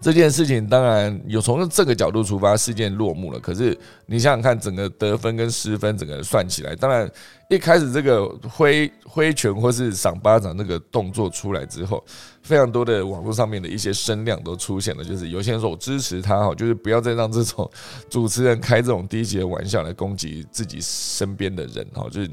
这件事情当然有从这个角度出发，事件落幕了。可是你想想看，整个得分跟失分，整个算起来，当然一开始这个挥挥拳或是赏巴掌那个动作出来之后，非常多的网络上面的一些声量都出现了，就是有些人说我支持他哈，就是不要再让这种主持人开这种低级的玩笑来攻击自己身边的人哈，就是。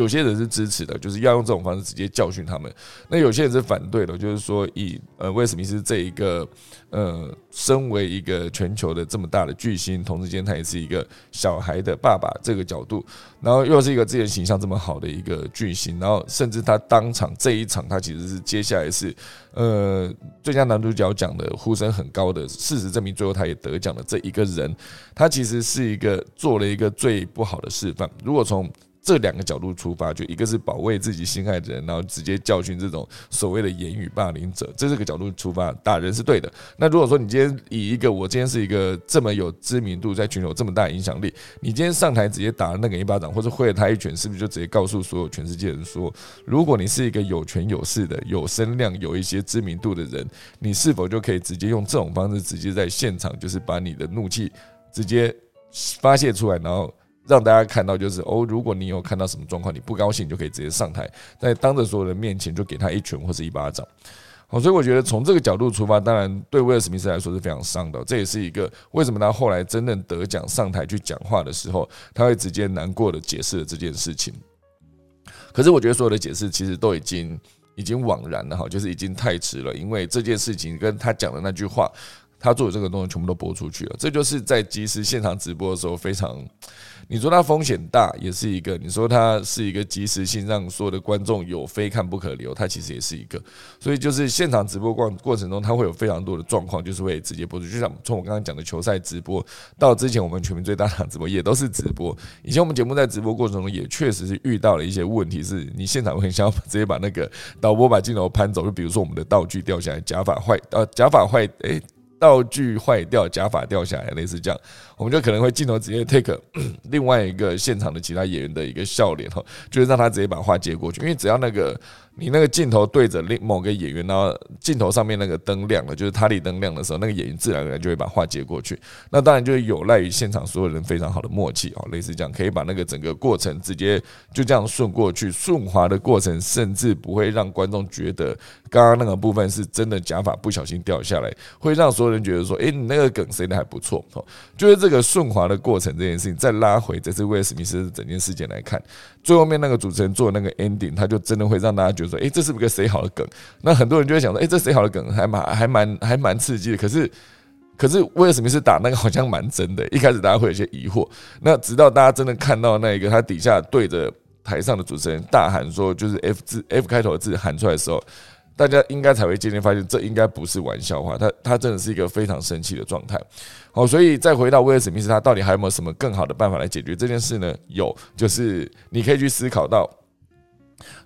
有些人是支持的，就是要用这种方式直接教训他们。那有些人是反对的，就是说以呃威尔史密斯这一个呃身为一个全球的这么大的巨星，同时间他也是一个小孩的爸爸这个角度，然后又是一个自己形象这么好的一个巨星，然后甚至他当场这一场他其实是接下来是呃最佳男主角奖的呼声很高的，事实证明最后他也得奖了这一个人，他其实是一个做了一个最不好的示范。如果从这两个角度出发，就一个是保卫自己心爱的人，然后直接教训这种所谓的言语霸凌者，这是个角度出发，打人是对的。那如果说你今天以一个我今天是一个这么有知名度，在群有这么大影响力，你今天上台直接打了那个一巴掌，或者挥了他一拳，是不是就直接告诉所有全世界人说，如果你是一个有权有势的、有声量、有一些知名度的人，你是否就可以直接用这种方式，直接在现场就是把你的怒气直接发泄出来，然后？让大家看到，就是哦，如果你有看到什么状况，你不高兴，你就可以直接上台，在当着所有人面前就给他一拳或是一巴掌。好，所以我觉得从这个角度出发，当然对威尔史密斯来说是非常伤的。这也是一个为什么他后来真正得奖上台去讲话的时候，他会直接难过的解释了这件事情。可是我觉得所有的解释其实都已经已经枉然了哈，就是已经太迟了，因为这件事情跟他讲的那句话，他做的这个东西全部都播出去了。这就是在即时现场直播的时候非常。你说它风险大，也是一个；你说它是一个及时性，让所有的观众有非看不可留，它其实也是一个。所以就是现场直播过过程中，它会有非常多的状况，就是会直接播出。就像从我刚刚讲的球赛直播，到之前我们全民最大场直播也都是直播。以前我们节目在直播过程中，也确实是遇到了一些问题，是你现场会很想要直接把那个导播把镜头攀走，就比如说我们的道具掉下来，假发坏，呃，假发坏，诶。道具坏掉，假发掉下来，类似这样，我们就可能会镜头直接 take [CLEARS THROAT] 另外一个现场的其他演员的一个笑脸哈，就是让他直接把话接过去，因为只要那个。你那个镜头对着另某个演员，然后镜头上面那个灯亮了，就是塔里灯亮的时候，那个演员自然而然就会把话接过去。那当然就有赖于现场所有人非常好的默契哦，类似这样可以把那个整个过程直接就这样顺过去，顺滑的过程，甚至不会让观众觉得刚刚那个部分是真的假发不小心掉下来，会让所有人觉得说，哎，你那个梗塞的还不错哦。就是这个顺滑的过程这件事情，再拉回这次威尔史密斯整件事件来看，最后面那个主持人做那个 ending，他就真的会让大家觉得。说，哎，这是不是个谁好的梗？那很多人就会想说，哎，这谁好的梗还蛮还蛮还蛮刺激的。可是，可是威尔史密斯打那个 [LAUGHS] 好像蛮真的。一开始大家会有些疑惑，那直到大家真的看到那一个他底下对着台上的主持人大喊说，就是 F 字 F 开头的字喊出来的时候，大家应该才会渐渐发现，这应该不是玩笑话，他他真的是一个非常生气的状态。好，所以再回到威尔史密斯，他到底还有没有什么更好的办法来解决这件事呢？有，就是你可以去思考到。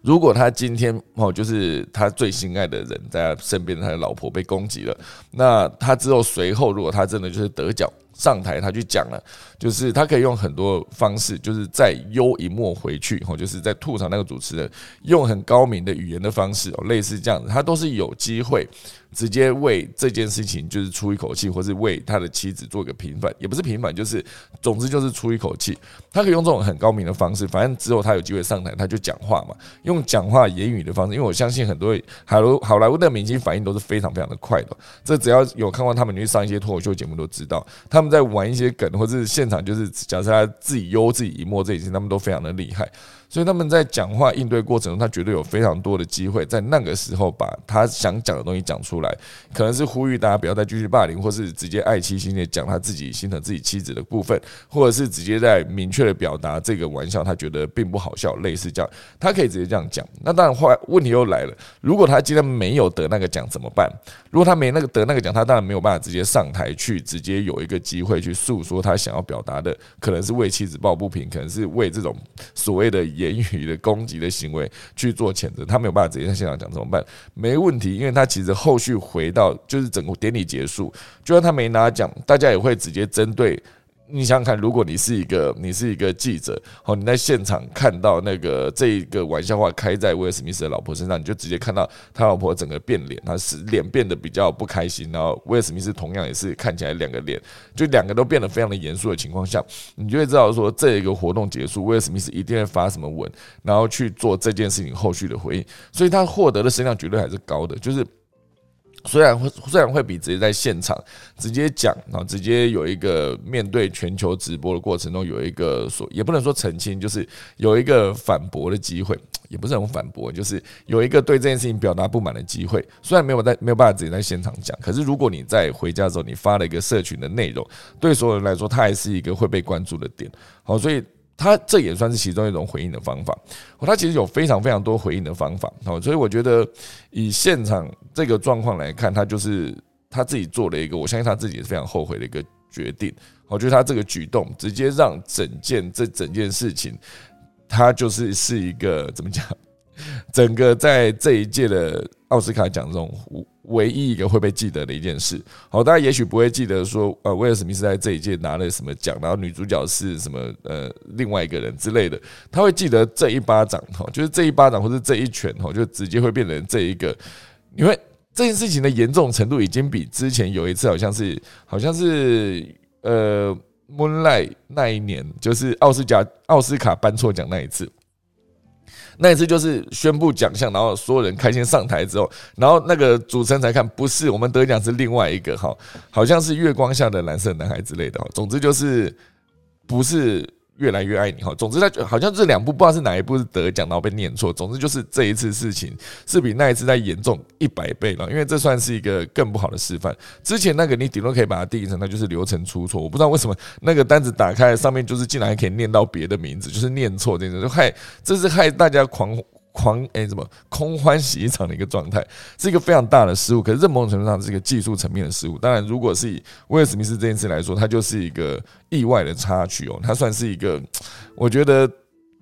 如果他今天哦，就是他最心爱的人在他身边，他的老婆被攻击了，那他之后随后，如果他真的就是得奖，上台，他去讲了，就是他可以用很多方式，就是再幽一默回去，哦，就是在吐槽那个主持人用很高明的语言的方式，哦，类似这样子，他都是有机会。直接为这件事情就是出一口气，或是为他的妻子做一个平反，也不是平反，就是总之就是出一口气。他可以用这种很高明的方式，反正之后他有机会上台，他就讲话嘛，用讲话言语的方式。因为我相信很多好莱好莱坞的明星反应都是非常非常的快的。这只要有看过他们去上一些脱口秀节目都知道，他们在玩一些梗，或是现场就是假设他自己悠自己一默这一些，他们都非常的厉害。所以他们在讲话应对过程中，他绝对有非常多的机会，在那个时候把他想讲的东西讲出来，可能是呼吁大家不要再继续霸凌，或是直接爱妻心切讲他自己心疼自己妻子的部分，或者是直接在明确的表达这个玩笑他觉得并不好笑，类似这样，他可以直接这样讲。那当然，话问题又来了，如果他今天没有得那个奖怎么办？如果他没那个得那个奖，他当然没有办法直接上台去，直接有一个机会去诉说他想要表达的，可能是为妻子抱不平，可能是为这种所谓的。言语的攻击的行为去做谴责，他没有办法直接在现场讲怎么办？没问题，因为他其实后续回到就是整个典礼结束，就算他没拿奖，大家也会直接针对。你想想看，如果你是一个你是一个记者，哦，你在现场看到那个这一个玩笑话开在威尔史密斯的老婆身上，你就直接看到他老婆整个变脸，他是脸变得比较不开心，然后威尔史密斯同样也是看起来两个脸，就两个都变得非常的严肃的情况下，你就会知道说这一个活动结束，威尔史密斯一定会发什么文，然后去做这件事情后续的回应，所以他获得的声量绝对还是高的，就是。虽然会虽然会比直接在现场直接讲啊，直接有一个面对全球直播的过程中有一个说，也不能说澄清，就是有一个反驳的机会，也不是很反驳，就是有一个对这件事情表达不满的机会。虽然没有在没有办法直接在现场讲，可是如果你在回家的时候你发了一个社群的内容，对所有人来说，它还是一个会被关注的点。好，所以。他这也算是其中一种回应的方法，他其实有非常非常多回应的方法，好，所以我觉得以现场这个状况来看，他就是他自己做了一个，我相信他自己也是非常后悔的一个决定。我觉得他这个举动直接让整件这整件事情，他就是是一个怎么讲？整个在这一届的奥斯卡奖中，唯一一个会被记得的一件事。好，大家也许不会记得说，呃，威尔史密斯在这一届拿了什么奖，然后女主角是什么，呃，另外一个人之类的。他会记得这一巴掌，哈，就是这一巴掌或者这一拳，哈，就直接会变成这一个。因为这件事情的严重程度已经比之前有一次，好像是，好像是，呃，Moonlight 那一年，就是奥斯卡奥斯卡颁错奖那一次。那一次就是宣布奖项，然后所有人开心上台之后，然后那个主持人才看，不是我们得奖是另外一个哈，好像是月光下的蓝色男孩之类的哈，总之就是不是。越来越爱你哈，总之他好像这两部不知道是哪一部是得奖，然后被念错。总之就是这一次事情是比那一次再严重一百倍了，因为这算是一个更不好的示范。之前那个你顶多可以把它定义成那就是流程出错，我不知道为什么那个单子打开上面就是竟然还可以念到别的名字，就是念错这种，就害这是害大家狂。狂哎，怎么空欢喜一场的一个状态，是一个非常大的失误。可是，在某种程度上是一个技术层面的失误。当然，如果是以威尔史密斯这件事来说，它就是一个意外的插曲哦，它算是一个，我觉得。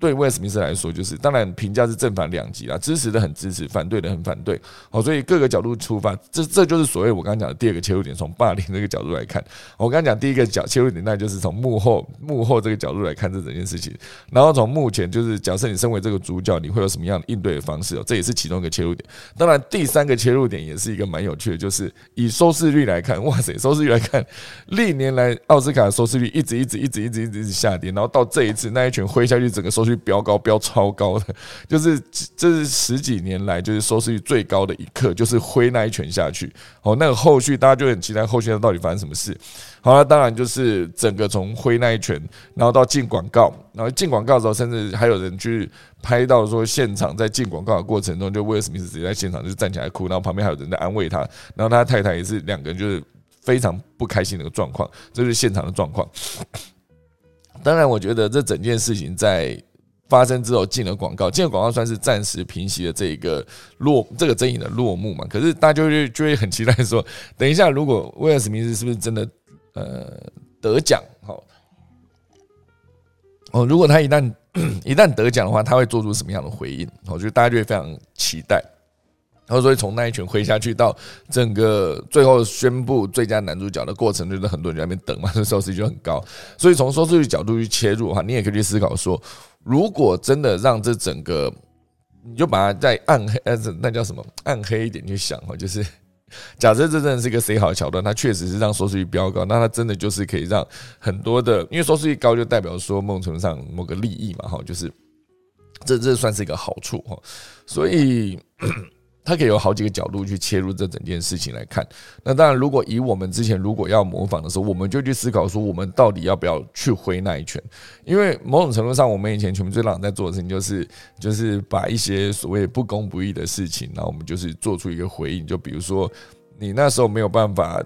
对威尔史密斯来说，就是当然评价是正反两极啦，支持的很支持，反对的很反对。好，所以各个角度出发，这这就是所谓我刚刚讲的第二个切入点，从霸凌这个角度来看。我刚刚讲第一个角切入点，那就是从幕后幕后这个角度来看这整件事情。然后从目前就是假设你身为这个主角，你会有什么样的应对的方式哦？这也是其中一个切入点。当然，第三个切入点也是一个蛮有趣的，就是以收视率来看，哇塞，收视率来看，历年来奥斯卡的收视率一直一直一直一直一直一直下跌，然后到这一次那一拳挥下去，整个收视。飙高飙超高的，就是这是十几年来就是收视率最高的一刻，就是挥那一拳下去。哦，那个后续大家就很期待后续到底发生什么事。好了，当然就是整个从挥那一拳，然后到进广告，然后进广告的时候，甚至还有人去拍到说现场在进广告的过程中，就威尔史密斯直接在现场就站起来哭，然后旁边还有人在安慰他，然后他太太也是两个人就是非常不开心的一个状况，这就是现场的状况。[COUGHS] 当然，我觉得这整件事情在。发生之后进了广告，进了广告算是暂时平息了这一个落这个争议的落幕嘛？可是大家就会就会很期待说，等一下如果威尔史密斯是不是真的呃得奖？好哦，如果他一旦一旦得奖的话，他会做出什么样的回应？我觉得大家就会非常期待。然后所以从那一拳挥下去到整个最后宣布最佳男主角的过程，就是很多人在那边等嘛，[LAUGHS] 这收视率就很高。所以从收视率角度去切入的话，你也可以去思考说，如果真的让这整个，你就把它再暗黑，呃，那叫什么暗黑一点去想哈，就是 [LAUGHS] 假设这真的是一个 C 好的桥段，它确实是让收视率飙高，那它真的就是可以让很多的，因为收视率高就代表说某种程度上某个利益嘛，哈，就是这这算是一个好处哈，所以。它可以有好几个角度去切入这整件事情来看。那当然，如果以我们之前如果要模仿的时候，我们就去思考说，我们到底要不要去挥那一拳？因为某种程度上，我们以前全部最浪在做的事情，就是就是把一些所谓不公不义的事情，然后我们就是做出一个回应。就比如说，你那时候没有办法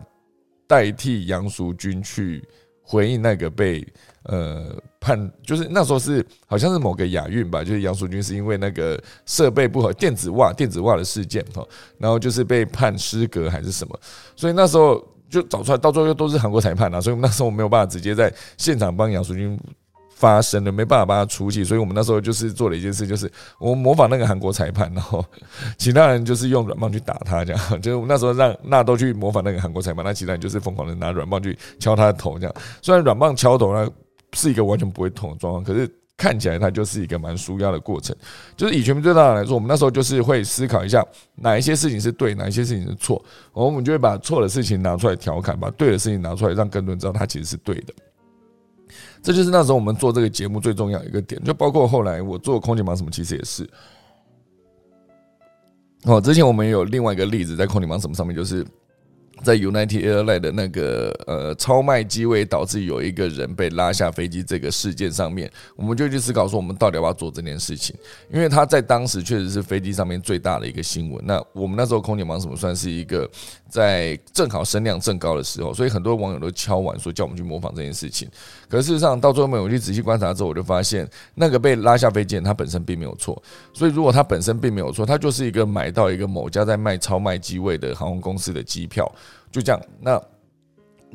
代替杨淑君去回应那个被。呃，判就是那时候是好像是某个亚运吧，就是杨淑君是因为那个设备不好，电子袜电子袜的事件哈，然后就是被判失格还是什么，所以那时候就找出来，到最后又都是韩国裁判啊，所以我们那时候没有办法直接在现场帮杨淑君。发声的，没办法帮他出气，所以我们那时候就是做了一件事，就是我们模仿那个韩国裁判，然后其他人就是用软棒去打他，这样。[LAUGHS] 就是我们那时候让纳豆去模仿那个韩国裁判，那其他人就是疯狂的拿软棒去敲他的头，这样。虽然软棒敲头呢。是一个完全不会痛的状况，可是看起来它就是一个蛮舒压的过程。就是以全民最大来说，我们那时候就是会思考一下哪一些事情是对，哪一些事情是错，我们就会把错的事情拿出来调侃，把对的事情拿出来，让更多人知道它其实是对的。这就是那时候我们做这个节目最重要一个点，就包括后来我做空姐忙什么，其实也是。哦，之前我们有另外一个例子，在空姐忙什么上面，就是。在 United Airlines 的那个呃超卖机位导致有一个人被拉下飞机这个事件上面，我们就去思考说，我们到底要不要做这件事情？因为他在当时确实是飞机上面最大的一个新闻。那我们那时候空姐忙什么算是一个在正好声量正高的时候，所以很多网友都敲碗说叫我们去模仿这件事情。可事实上到最后面我去仔细观察之后，我就发现那个被拉下飞机，他本身并没有错。所以如果他本身并没有错，他就是一个买到一个某家在卖超卖机位的航空公司的机票。就这样，那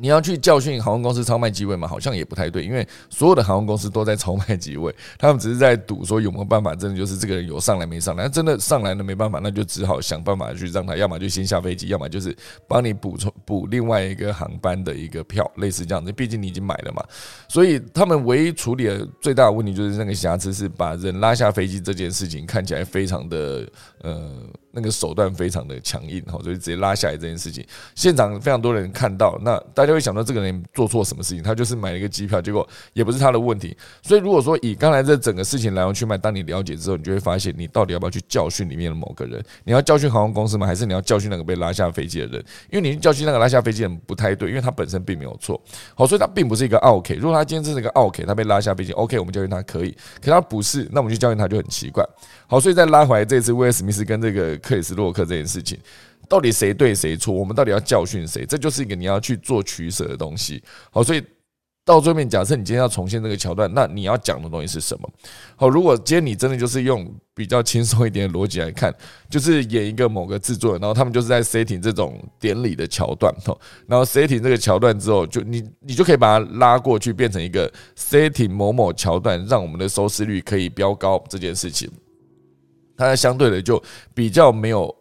你要去教训航空公司超卖机位吗？好像也不太对，因为所有的航空公司都在超卖机位，他们只是在赌说有没有办法，真的就是这个人有上来没上来，真的上来了没办法，那就只好想办法去让他，要么就先下飞机，要么就是帮你补充补另外一个航班的一个票，类似这样子。毕竟你已经买了嘛，所以他们唯一处理的最大的问题就是那个瑕疵是把人拉下飞机这件事情看起来非常的呃。那个手段非常的强硬，哈，所以直接拉下来这件事情，现场非常多人看到，那大家会想到这个人做错什么事情？他就是买了一个机票，结果也不是他的问题。所以如果说以刚才这整个事情来龙去脉，当你了解之后，你就会发现，你到底要不要去教训里面的某个人？你要教训航空公司吗？还是你要教训那个被拉下飞机的人？因为你教训那个拉下飞机的人不太对，因为他本身并没有错。好，所以他并不是一个 OK。如果他今天真是一个 OK，他被拉下飞机，OK，我们教训他可以。可他不是，那我们去教训他就很奇怪。好，所以再拉回来这次威尔史密斯跟这个克里斯洛克这件事情，到底谁对谁错？我们到底要教训谁？这就是一个你要去做取舍的东西。好，所以到最后面，假设你今天要重现这个桥段，那你要讲的东西是什么？好，如果今天你真的就是用比较轻松一点的逻辑来看，就是演一个某个制作人，然后他们就是在 setting 这种典礼的桥段，然后 setting 这个桥段之后，就你你就可以把它拉过去，变成一个 setting 某某桥段，让我们的收视率可以飙高这件事情。它相对的就比较没有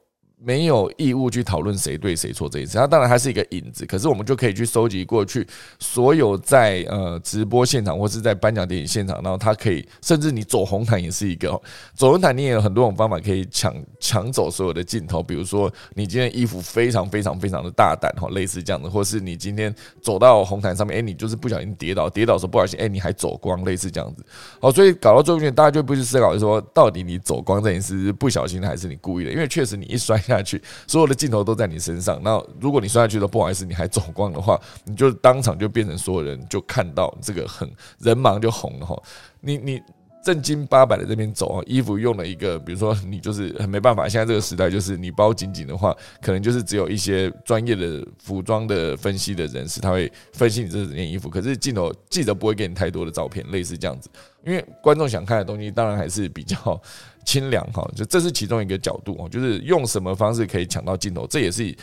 没有义务去讨论谁对谁错这一次，它当然还是一个影子，可是我们就可以去收集过去所有在呃直播现场或是在颁奖典礼现场，然后它可以甚至你走红毯也是一个走红毯，你也有很多种方法可以抢抢走所有的镜头，比如说你今天衣服非常非常非常的大胆哈，类似这样子，或是你今天走到红毯上面，哎，你就是不小心跌倒，跌倒的时候不小心，哎，你还走光，类似这样子，好，所以搞到最后面，大家就不去思考说，到底你走光这件事是不小心还是你故意的？因为确实你一摔。下去，所有的镜头都在你身上。那如果你摔下去都不好意思，你还走光的话，你就当场就变成所有人就看到这个很人盲就红了哈。你你正经八百的这边走啊，衣服用了一个，比如说你就是很没办法。现在这个时代就是你包紧紧的话，可能就是只有一些专业的服装的分析的人士他会分析你这整件衣服。可是镜头记者不会给你太多的照片，类似这样子，因为观众想看的东西当然还是比较。清凉哈，就这是其中一个角度哦，就是用什么方式可以抢到镜头，这也是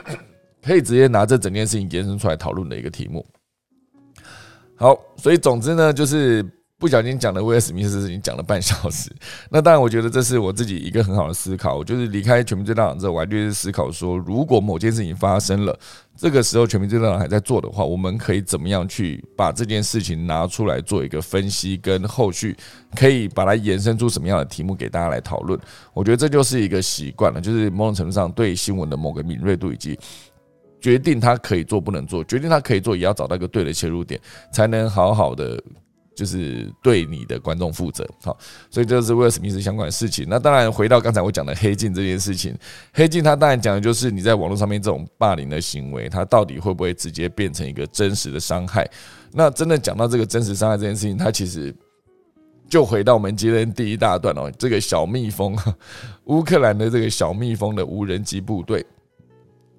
[COUGHS] 可以直接拿这整件事情延伸出来讨论的一个题目。好，所以总之呢，就是不小心讲了威尔史密斯事情，讲了半小时。[LAUGHS] 那当然，我觉得这是我自己一个很好的思考。我就是离开全民最大党之后，我还就是思考说，如果某件事情发生了，这个时候全民最大党还在做的话，我们可以怎么样去把这件事情拿出来做一个分析，跟后续可以把它延伸出什么样的题目给大家来讨论？我觉得这就是一个习惯了，就是某种程度上对新闻的某个敏锐度以及决定他可以做不能做，决定他可以做，也要找到一个对的切入点，才能好好的。就是对你的观众负责，好，所以这是威尔史密斯相关的事情。那当然，回到刚才我讲的黑镜这件事情，黑镜它当然讲的就是你在网络上面这种霸凌的行为，它到底会不会直接变成一个真实的伤害？那真的讲到这个真实伤害这件事情，它其实就回到我们今天第一大段哦，这个小蜜蜂，乌克兰的这个小蜜蜂的无人机部队。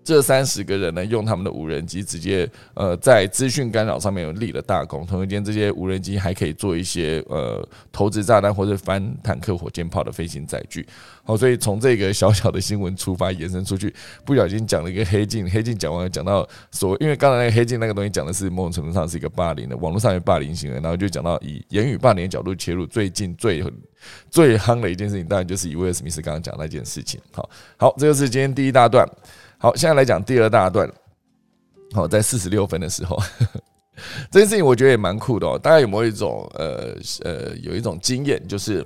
这三十个人呢，用他们的无人机直接呃，在资讯干扰上面立了大功。同时间，这些无人机还可以做一些呃投掷炸弹或者翻坦克、火箭炮的飞行载具。好，所以从这个小小的新闻出发，延伸出去，不小心讲了一个黑镜。黑镜讲完了，讲到所，因为刚才那个黑镜那个东西讲的是某种程度上是一个霸凌的网络上的霸凌行为，然后就讲到以言语霸凌的角度切入，最近最最夯的一件事情，当然就是以威尔史密斯刚刚讲那件事情。好，好，这就是今天第一大段。好，现在来讲第二大段。好，在四十六分的时候，[LAUGHS] 这件事情我觉得也蛮酷的哦。大家有没有一种呃呃，有一种经验，就是，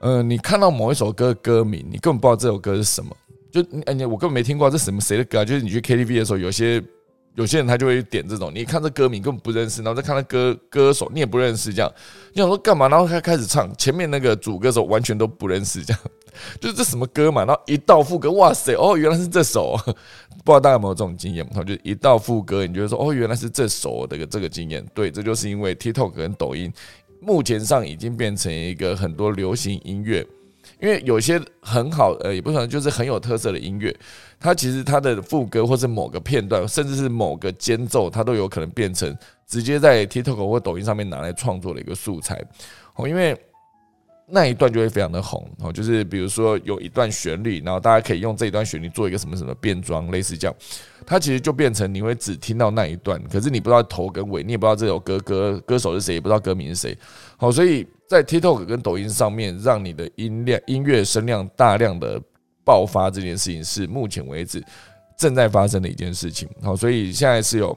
呃，你看到某一首歌的歌名，你根本不知道这首歌是什么，就哎你我根本没听过这什么谁的歌，啊就是你去 KTV 的时候，有些有些人他就会点这种，你看这歌名根本不认识，然后再看那歌歌手你也不认识，这样你想说干嘛？然后他开始唱，前面那个主歌手完全都不认识，这样。就是这什么歌嘛，然后一到副歌，哇塞，哦，原来是这首，[LAUGHS] 不知道大家有没有这种经验？就一到副歌，你觉得说，哦，原来是这首的这个经验。对，这就是因为 TikTok 跟抖音目前上已经变成一个很多流行音乐，因为有些很好，呃，也不能就是很有特色的音乐，它其实它的副歌或者某个片段，甚至是某个间奏，它都有可能变成直接在 TikTok 或抖音上面拿来创作的一个素材。哦，因为。那一段就会非常的红哦，就是比如说有一段旋律，然后大家可以用这一段旋律做一个什么什么变装，类似这样，它其实就变成你会只听到那一段，可是你不知道头跟尾，你也不知道这首歌歌歌手是谁，也不知道歌名是谁。好，所以在 TikTok 跟抖音上面，让你的音量、音乐声量大量的爆发这件事情，是目前为止正在发生的一件事情。好，所以现在是有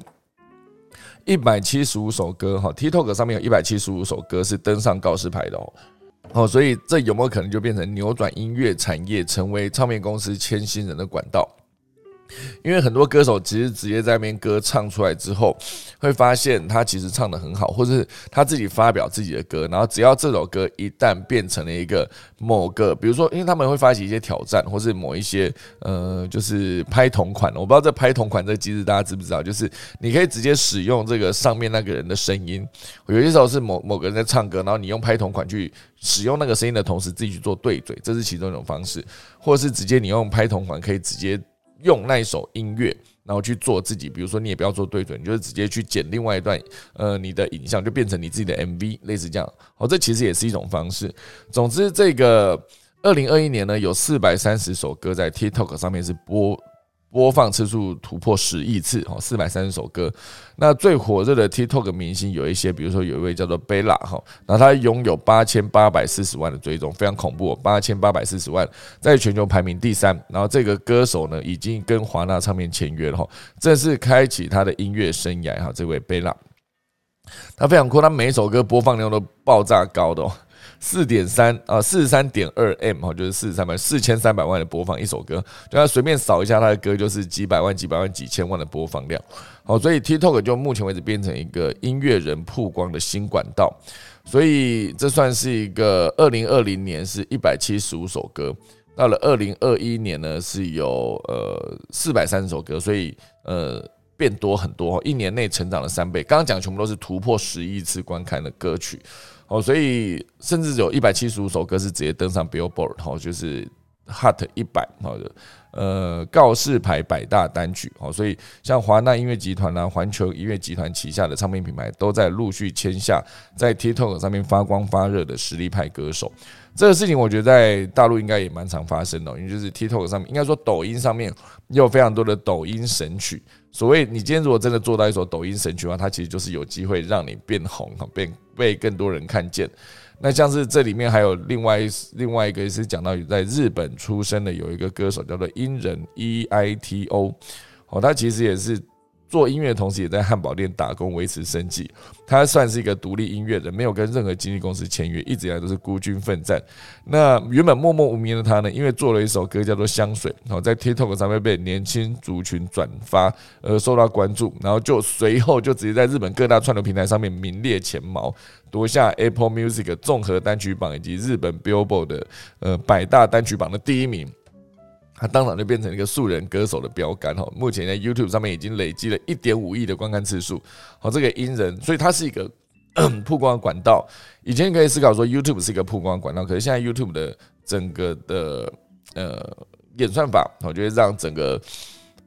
一百七十五首歌，哈，TikTok 上面有一百七十五首歌是登上告示牌的哦。哦，所以这有没有可能就变成扭转音乐产业，成为唱片公司签新人的管道？因为很多歌手其实直接在那边歌唱出来之后，会发现他其实唱的很好，或者是他自己发表自己的歌，然后只要这首歌一旦变成了一个某个，比如说，因为他们会发起一些挑战，或是某一些呃，就是拍同款，我不知道这拍同款这个机制大家知不知道？就是你可以直接使用这个上面那个人的声音，有些时候是某某个人在唱歌，然后你用拍同款去使用那个声音的同时，自己去做对嘴，这是其中一种方式，或者是直接你用拍同款可以直接。用那一首音乐，然后去做自己，比如说你也不要做对准，你就是直接去剪另外一段，呃，你的影像就变成你自己的 MV，类似这样。好，这其实也是一种方式。总之，这个二零二一年呢，有四百三十首歌在 TikTok 上面是播。播放次数突破十亿次，哈，四百三十首歌。那最火热的 TikTok 明星有一些，比如说有一位叫做 Bella，哈，那他拥有八千八百四十万的追踪，非常恐怖，八千八百四十万，在全球排名第三。然后这个歌手呢，已经跟华纳唱片签约了，哈，正式开启他的音乐生涯，哈，这位贝拉，他非常酷，他每一首歌播放量都爆炸高的哦。四点三啊，四十三点二 M 哈，就是四十三百四千三百万的播放一首歌，就要随便扫一下他的歌，就是几百万、几百万、几千万的播放量。好，所以 TikTok 就目前为止变成一个音乐人曝光的新管道。所以这算是一个二零二零年是一百七十五首歌，到了二零二一年呢是有呃四百三十首歌，所以呃变多很多，一年内成长了三倍。刚刚讲全部都是突破十亿次观看的歌曲。哦，所以甚至有一百七十五首歌是直接登上 Billboard，哦，就是 Hot 一百好呃告示牌百大单曲哦，所以像华纳音乐集团啦、环球音乐集团旗下的唱片品牌都在陆续签下在 TikTok 上面发光发热的实力派歌手。这个事情我觉得在大陆应该也蛮常发生的，因为就是 TikTok 上面，应该说抖音上面有非常多的抖音神曲。所谓你今天如果真的做到一首抖音神曲的话，它其实就是有机会让你变红，变被更多人看见。那像是这里面还有另外另外一个是讲到在日本出生的有一个歌手叫做音人 E I T O，哦，他其实也是。做音乐的同时，也在汉堡店打工维持生计。他算是一个独立音乐人，没有跟任何经纪公司签约，一直以来都是孤军奋战。那原本默默无名的他呢，因为做了一首歌叫做《香水》，然后在 TikTok 上面被年轻族群转发而受到关注，然后就随后就直接在日本各大串流平台上面名列前茅，夺下 Apple Music 综合单曲榜以及日本 Billboard 的呃百大单曲榜的第一名。他当场就变成一个素人歌手的标杆哈，目前在 YouTube 上面已经累积了一点五亿的观看次数。好，这个音人，所以它是一个 [CLEARS THROAT] 曝光管道。以前可以思考说 YouTube 是一个曝光管道，可是现在 YouTube 的整个的呃演算法，我觉得让整个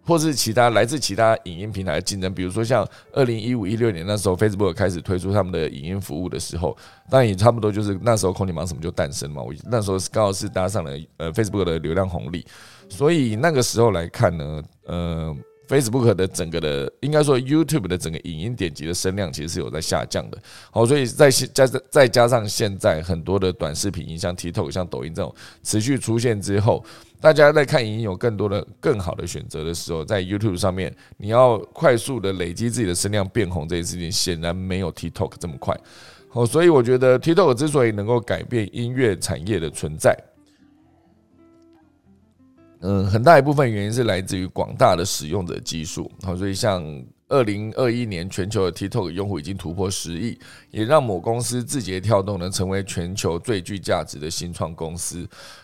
或是其他来自其他影音平台的竞争，比如说像二零一五一六年那时候 Facebook 开始推出他们的影音服务的时候，那也差不多就是那时候空气盲什么就诞生嘛。我那时候刚好是搭上了呃 Facebook 的流量红利。所以那个时候来看呢，呃，Facebook 的整个的，应该说 YouTube 的整个影音点击的声量其实是有在下降的。好，所以在现加再加上现在很多的短视频，像 TikTok、像抖音这种持续出现之后，大家在看影音有更多的更好的选择的时候，在 YouTube 上面，你要快速的累积自己的声量变红这件事情，显然没有 TikTok 这么快。好，所以我觉得 TikTok 之所以能够改变音乐产业的存在。嗯，很大一部分原因是来自于广大的使用者基数，好，所以像二零二一年全球的 TikTok 用户已经突破十亿，也让某公司字节跳动呢成为全球最具价值的新创公司。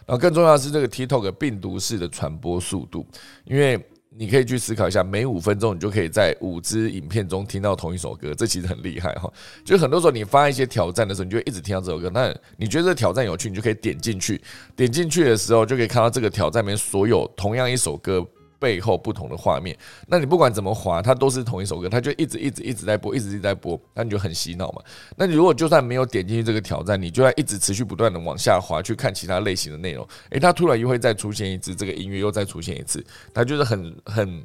然后更重要的是这个 TikTok 病毒式的传播速度，因为。你可以去思考一下，每五分钟你就可以在五支影片中听到同一首歌，这其实很厉害哈。就很多时候你发一些挑战的时候，你就会一直听到这首歌。那你觉得这挑战有趣，你就可以点进去，点进去的时候就可以看到这个挑战里面所有同样一首歌。背后不同的画面，那你不管怎么滑，它都是同一首歌，它就一直一直一直在播，一直一直在播，那你就很洗脑嘛。那你如果就算没有点进去这个挑战，你就要一直持续不断的往下滑去看其他类型的内容，诶，它突然又会再出现一次，这个音乐又再出现一次，它就是很很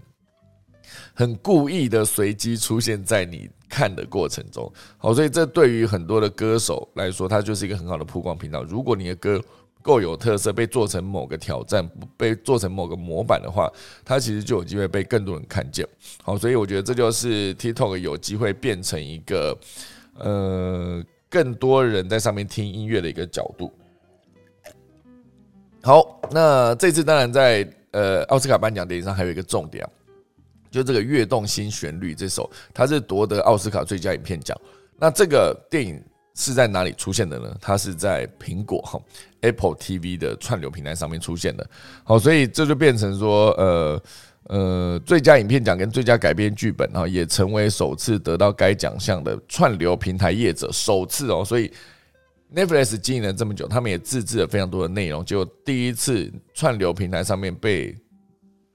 很故意的随机出现在你看的过程中。好，所以这对于很多的歌手来说，它就是一个很好的曝光频道。如果你的歌，够有特色，被做成某个挑战，被做成某个模板的话，它其实就有机会被更多人看见。好，所以我觉得这就是 TikTok 有机会变成一个呃更多人在上面听音乐的一个角度。好，那这次当然在呃奥斯卡颁奖典礼上还有一个重点，就这个《跃动新旋律》这首，它是夺得奥斯卡最佳影片奖。那这个电影。是在哪里出现的呢？它是在苹果哈 Apple TV 的串流平台上面出现的。好，所以这就变成说，呃呃，最佳影片奖跟最佳改编剧本啊，也成为首次得到该奖项的串流平台业者，首次哦。所以 Netflix 经营了这么久，他们也自制了非常多的内容，结果第一次串流平台上面被。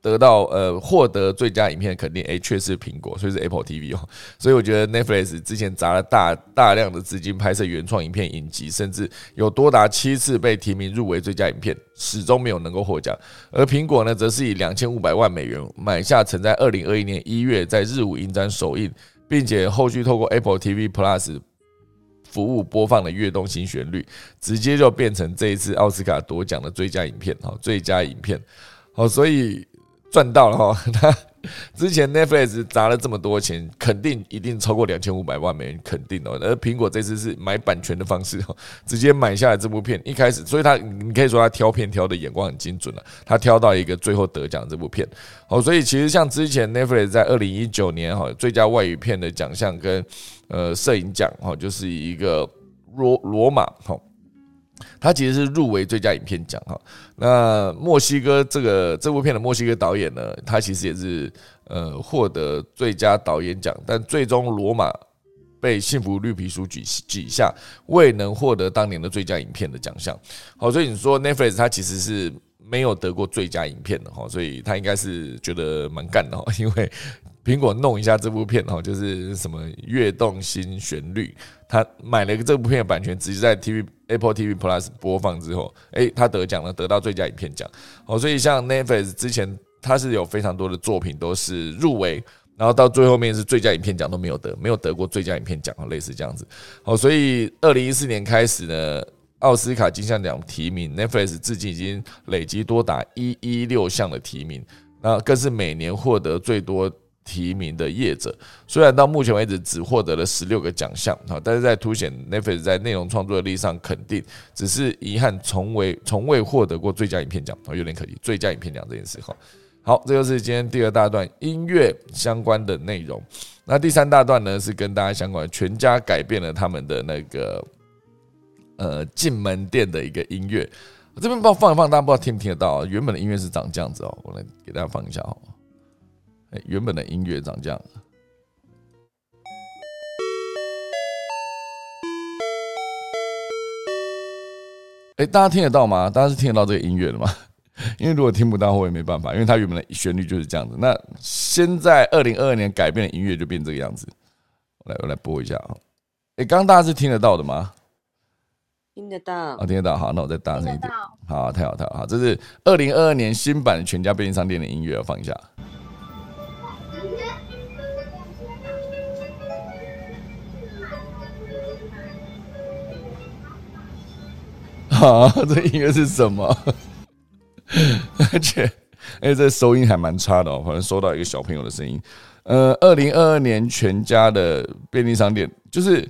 得到呃获得最佳影片肯定，哎，确实苹果，所以是 Apple TV 哦。[LAUGHS] 所以我觉得 Netflix 之前砸了大大量的资金拍摄原创影片影集，甚至有多达七次被提名入围最佳影片，始终没有能够获奖。而苹果呢，则是以两千五百万美元买下曾在二零二一年一月在日舞影展首映，并且后续透过 Apple TV Plus 服务播放的《跃动新旋律》，直接就变成这一次奥斯卡夺奖的最佳影片哈，最佳影片。好，所以。赚到了哈！他 [LAUGHS] 之前 Netflix 砸了这么多钱，肯定一定超过两千五百万美元，肯定的。而苹果这次是买版权的方式，[LAUGHS] 直接买下来这部片。一开始，所以他你可以说他挑片挑的眼光很精准了。他挑到一个最后得奖这部片，好，所以其实像之前 Netflix 在二零一九年哈最佳外语片的奖项跟呃摄影奖哈，就是一个罗罗马哈。他其实是入围最佳影片奖哈，那墨西哥这个这部片的墨西哥导演呢，他其实也是呃获得最佳导演奖，但最终罗马被幸福绿皮书举举下，未能获得当年的最佳影片的奖项。好，所以你说 Netflix 它其实是没有得过最佳影片的哈，所以他应该是觉得蛮干的哈，因为苹果弄一下这部片哈，就是什么跃动新旋律，他买了一个这部片的版权，直接在 TV Apple TV Plus 播放之后，诶，他得奖了，得到最佳影片奖哦，所以像 n e t f l i 之前他是有非常多的作品都是入围。然后到最后面是最佳影片奖都没有得，没有得过最佳影片奖哦，类似这样子。哦，所以二零一四年开始呢，奥斯卡金像奖提名，Netflix 至今已经累积多达一一六项的提名，那更是每年获得最多提名的业者。虽然到目前为止只获得了十六个奖项，哈，但是在凸显 Netflix 在内容创作力上肯定，只是遗憾从未从未获得过最佳影片奖，哦，有点可惜。最佳影片奖这件事，哈。好，这就是今天第二大段音乐相关的内容。那第三大段呢，是跟大家相关，全家改变了他们的那个呃进门店的一个音乐。这边帮放一放，大家不知道听不听得到啊？原本的音乐是长这样子哦，我来给大家放一下哦。哎，原本的音乐长这样。哎，大家听得到吗？大家是听得到这个音乐的吗？[LAUGHS] 因为如果听不到，我也没办法，因为它原本的旋律就是这样子。那现在二零二二年改变的音乐就变这个样子。我来，我来播一下啊。哎，刚刚大家是听得到的吗？听得到。啊，听得到。好，那我再大声一点。好，太好太好。这是二零二二年新版全家便利商店的音乐，放一下。啊，这音乐是什么？[LAUGHS] 而且，而且，这收音还蛮差的哦，好像收到一个小朋友的声音。呃，二零二二年全家的便利商店，就是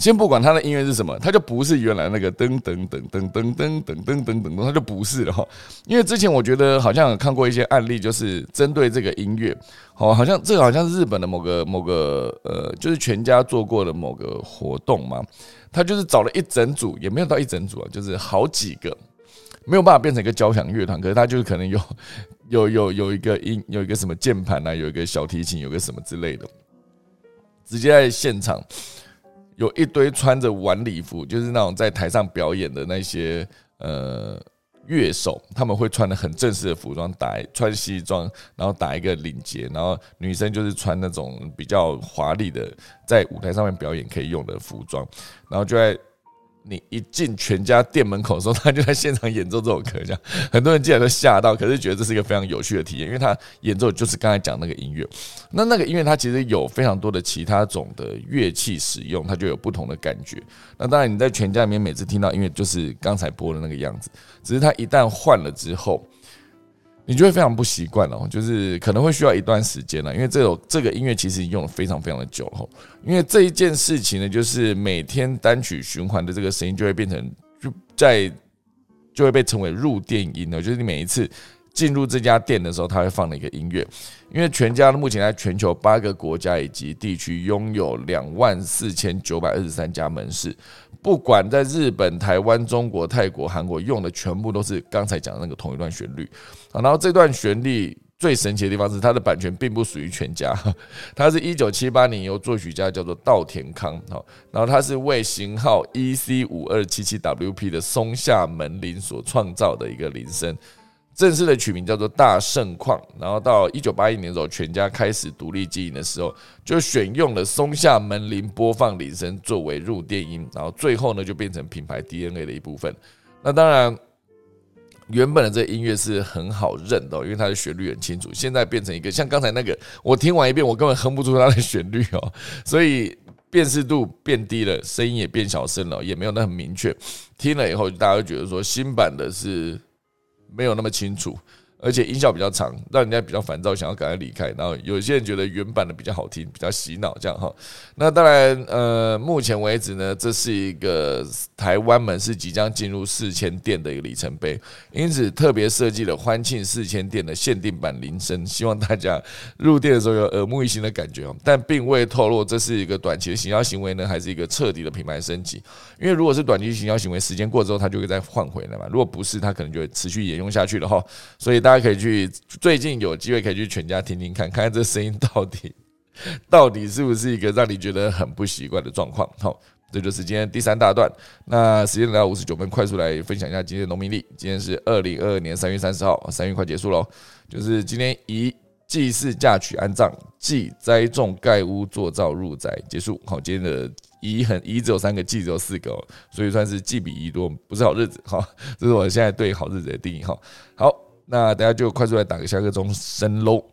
先不管他的音乐是什么，他就不是原来那个噔噔噔噔噔噔噔噔噔噔，他就不是了哈。因为之前我觉得好像看过一些案例，就是针对这个音乐，哦，好像这个好像是日本的某个某个呃，就是全家做过的某个活动嘛，他就是找了一整组，也没有到一整组啊，就是好几个。没有办法变成一个交响乐团，可是他就是可能有有有有一个音，有一个什么键盘啊，有一个小提琴，有个什么之类的，直接在现场有一堆穿着晚礼服，就是那种在台上表演的那些呃乐手，他们会穿的很正式的服装，打穿西装，然后打一个领结，然后女生就是穿那种比较华丽的，在舞台上面表演可以用的服装，然后就在。你一进全家店门口的时候，他就在现场演奏这首歌，这样很多人进来都吓到，可是觉得这是一个非常有趣的体验，因为他演奏就是刚才讲那个音乐。那那个音乐它其实有非常多的其他种的乐器使用，它就有不同的感觉。那当然你在全家里面每次听到音乐就是刚才播的那个样子，只是它一旦换了之后。你就会非常不习惯哦，就是可能会需要一段时间了，因为这首这个音乐其实用了非常非常的久了。因为这一件事情呢，就是每天单曲循环的这个声音就会变成就在就会被称为入店音了，就是你每一次进入这家店的时候，它会放的一个音乐。因为全家目前在全球八个国家以及地区拥有两万四千九百二十三家门市。不管在日本、台湾、中国、泰国、韩国用的全部都是刚才讲的那个同一段旋律啊。然后这段旋律最神奇的地方是它的版权并不属于全家，[LAUGHS] 它是一九七八年由作曲家叫做稻田康哈，然后它是为型号 E C 五二七七 W P 的松下门铃所创造的一个铃声。正式的取名叫做大盛况，然后到一九八一年的时候，全家开始独立经营的时候，就选用了松下门铃播放铃声作为入电音，然后最后呢就变成品牌 DNA 的一部分。那当然，原本的这音乐是很好认的，因为它的旋律很清楚。现在变成一个像刚才那个，我听完一遍，我根本哼不出它的旋律哦，所以辨识度变低了，声音也变小声了，也没有那很明确。听了以后，大家会觉得说新版的是。没有那么清楚。而且音效比较长，让人家比较烦躁，想要赶快离开。然后有些人觉得原版的比较好听，比较洗脑，这样哈。那当然，呃，目前为止呢，这是一个台湾门市即将进入四千店的一个里程碑，因此特别设计了欢庆四千店的限定版铃声，希望大家入店的时候有耳目一新的感觉哦。但并未透露这是一个短期的行销行为呢，还是一个彻底的品牌升级。因为如果是短期行销行为，时间过之后它就会再换回来嘛。如果不是，它可能就会持续沿用下去了哈。所以大。大家可以去，最近有机会可以去全家听听看，看看这声音到底到底是不是一个让你觉得很不习惯的状况。好，这就是今天第三大段。那时间来到五十九分，快速来分享一下今天的农民历。今天是二零二二年三月三十号，三月快结束喽。就是今天以祭祀嫁娶安葬，祭栽种盖屋做造入宅结束。好，今天的乙很乙只有三个，祭只有四个，所以算是祭比乙多，不是好日子。哈，这是我现在对好日子的定义。哈，好，那大家就快速来打个下个钟声喽。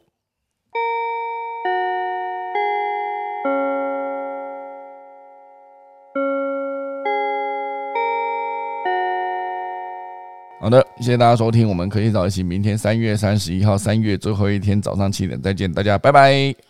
好的，谢谢大家收听，我们可以早一起，明天三月三十一号，三月最后一天早上七点再见，大家拜拜。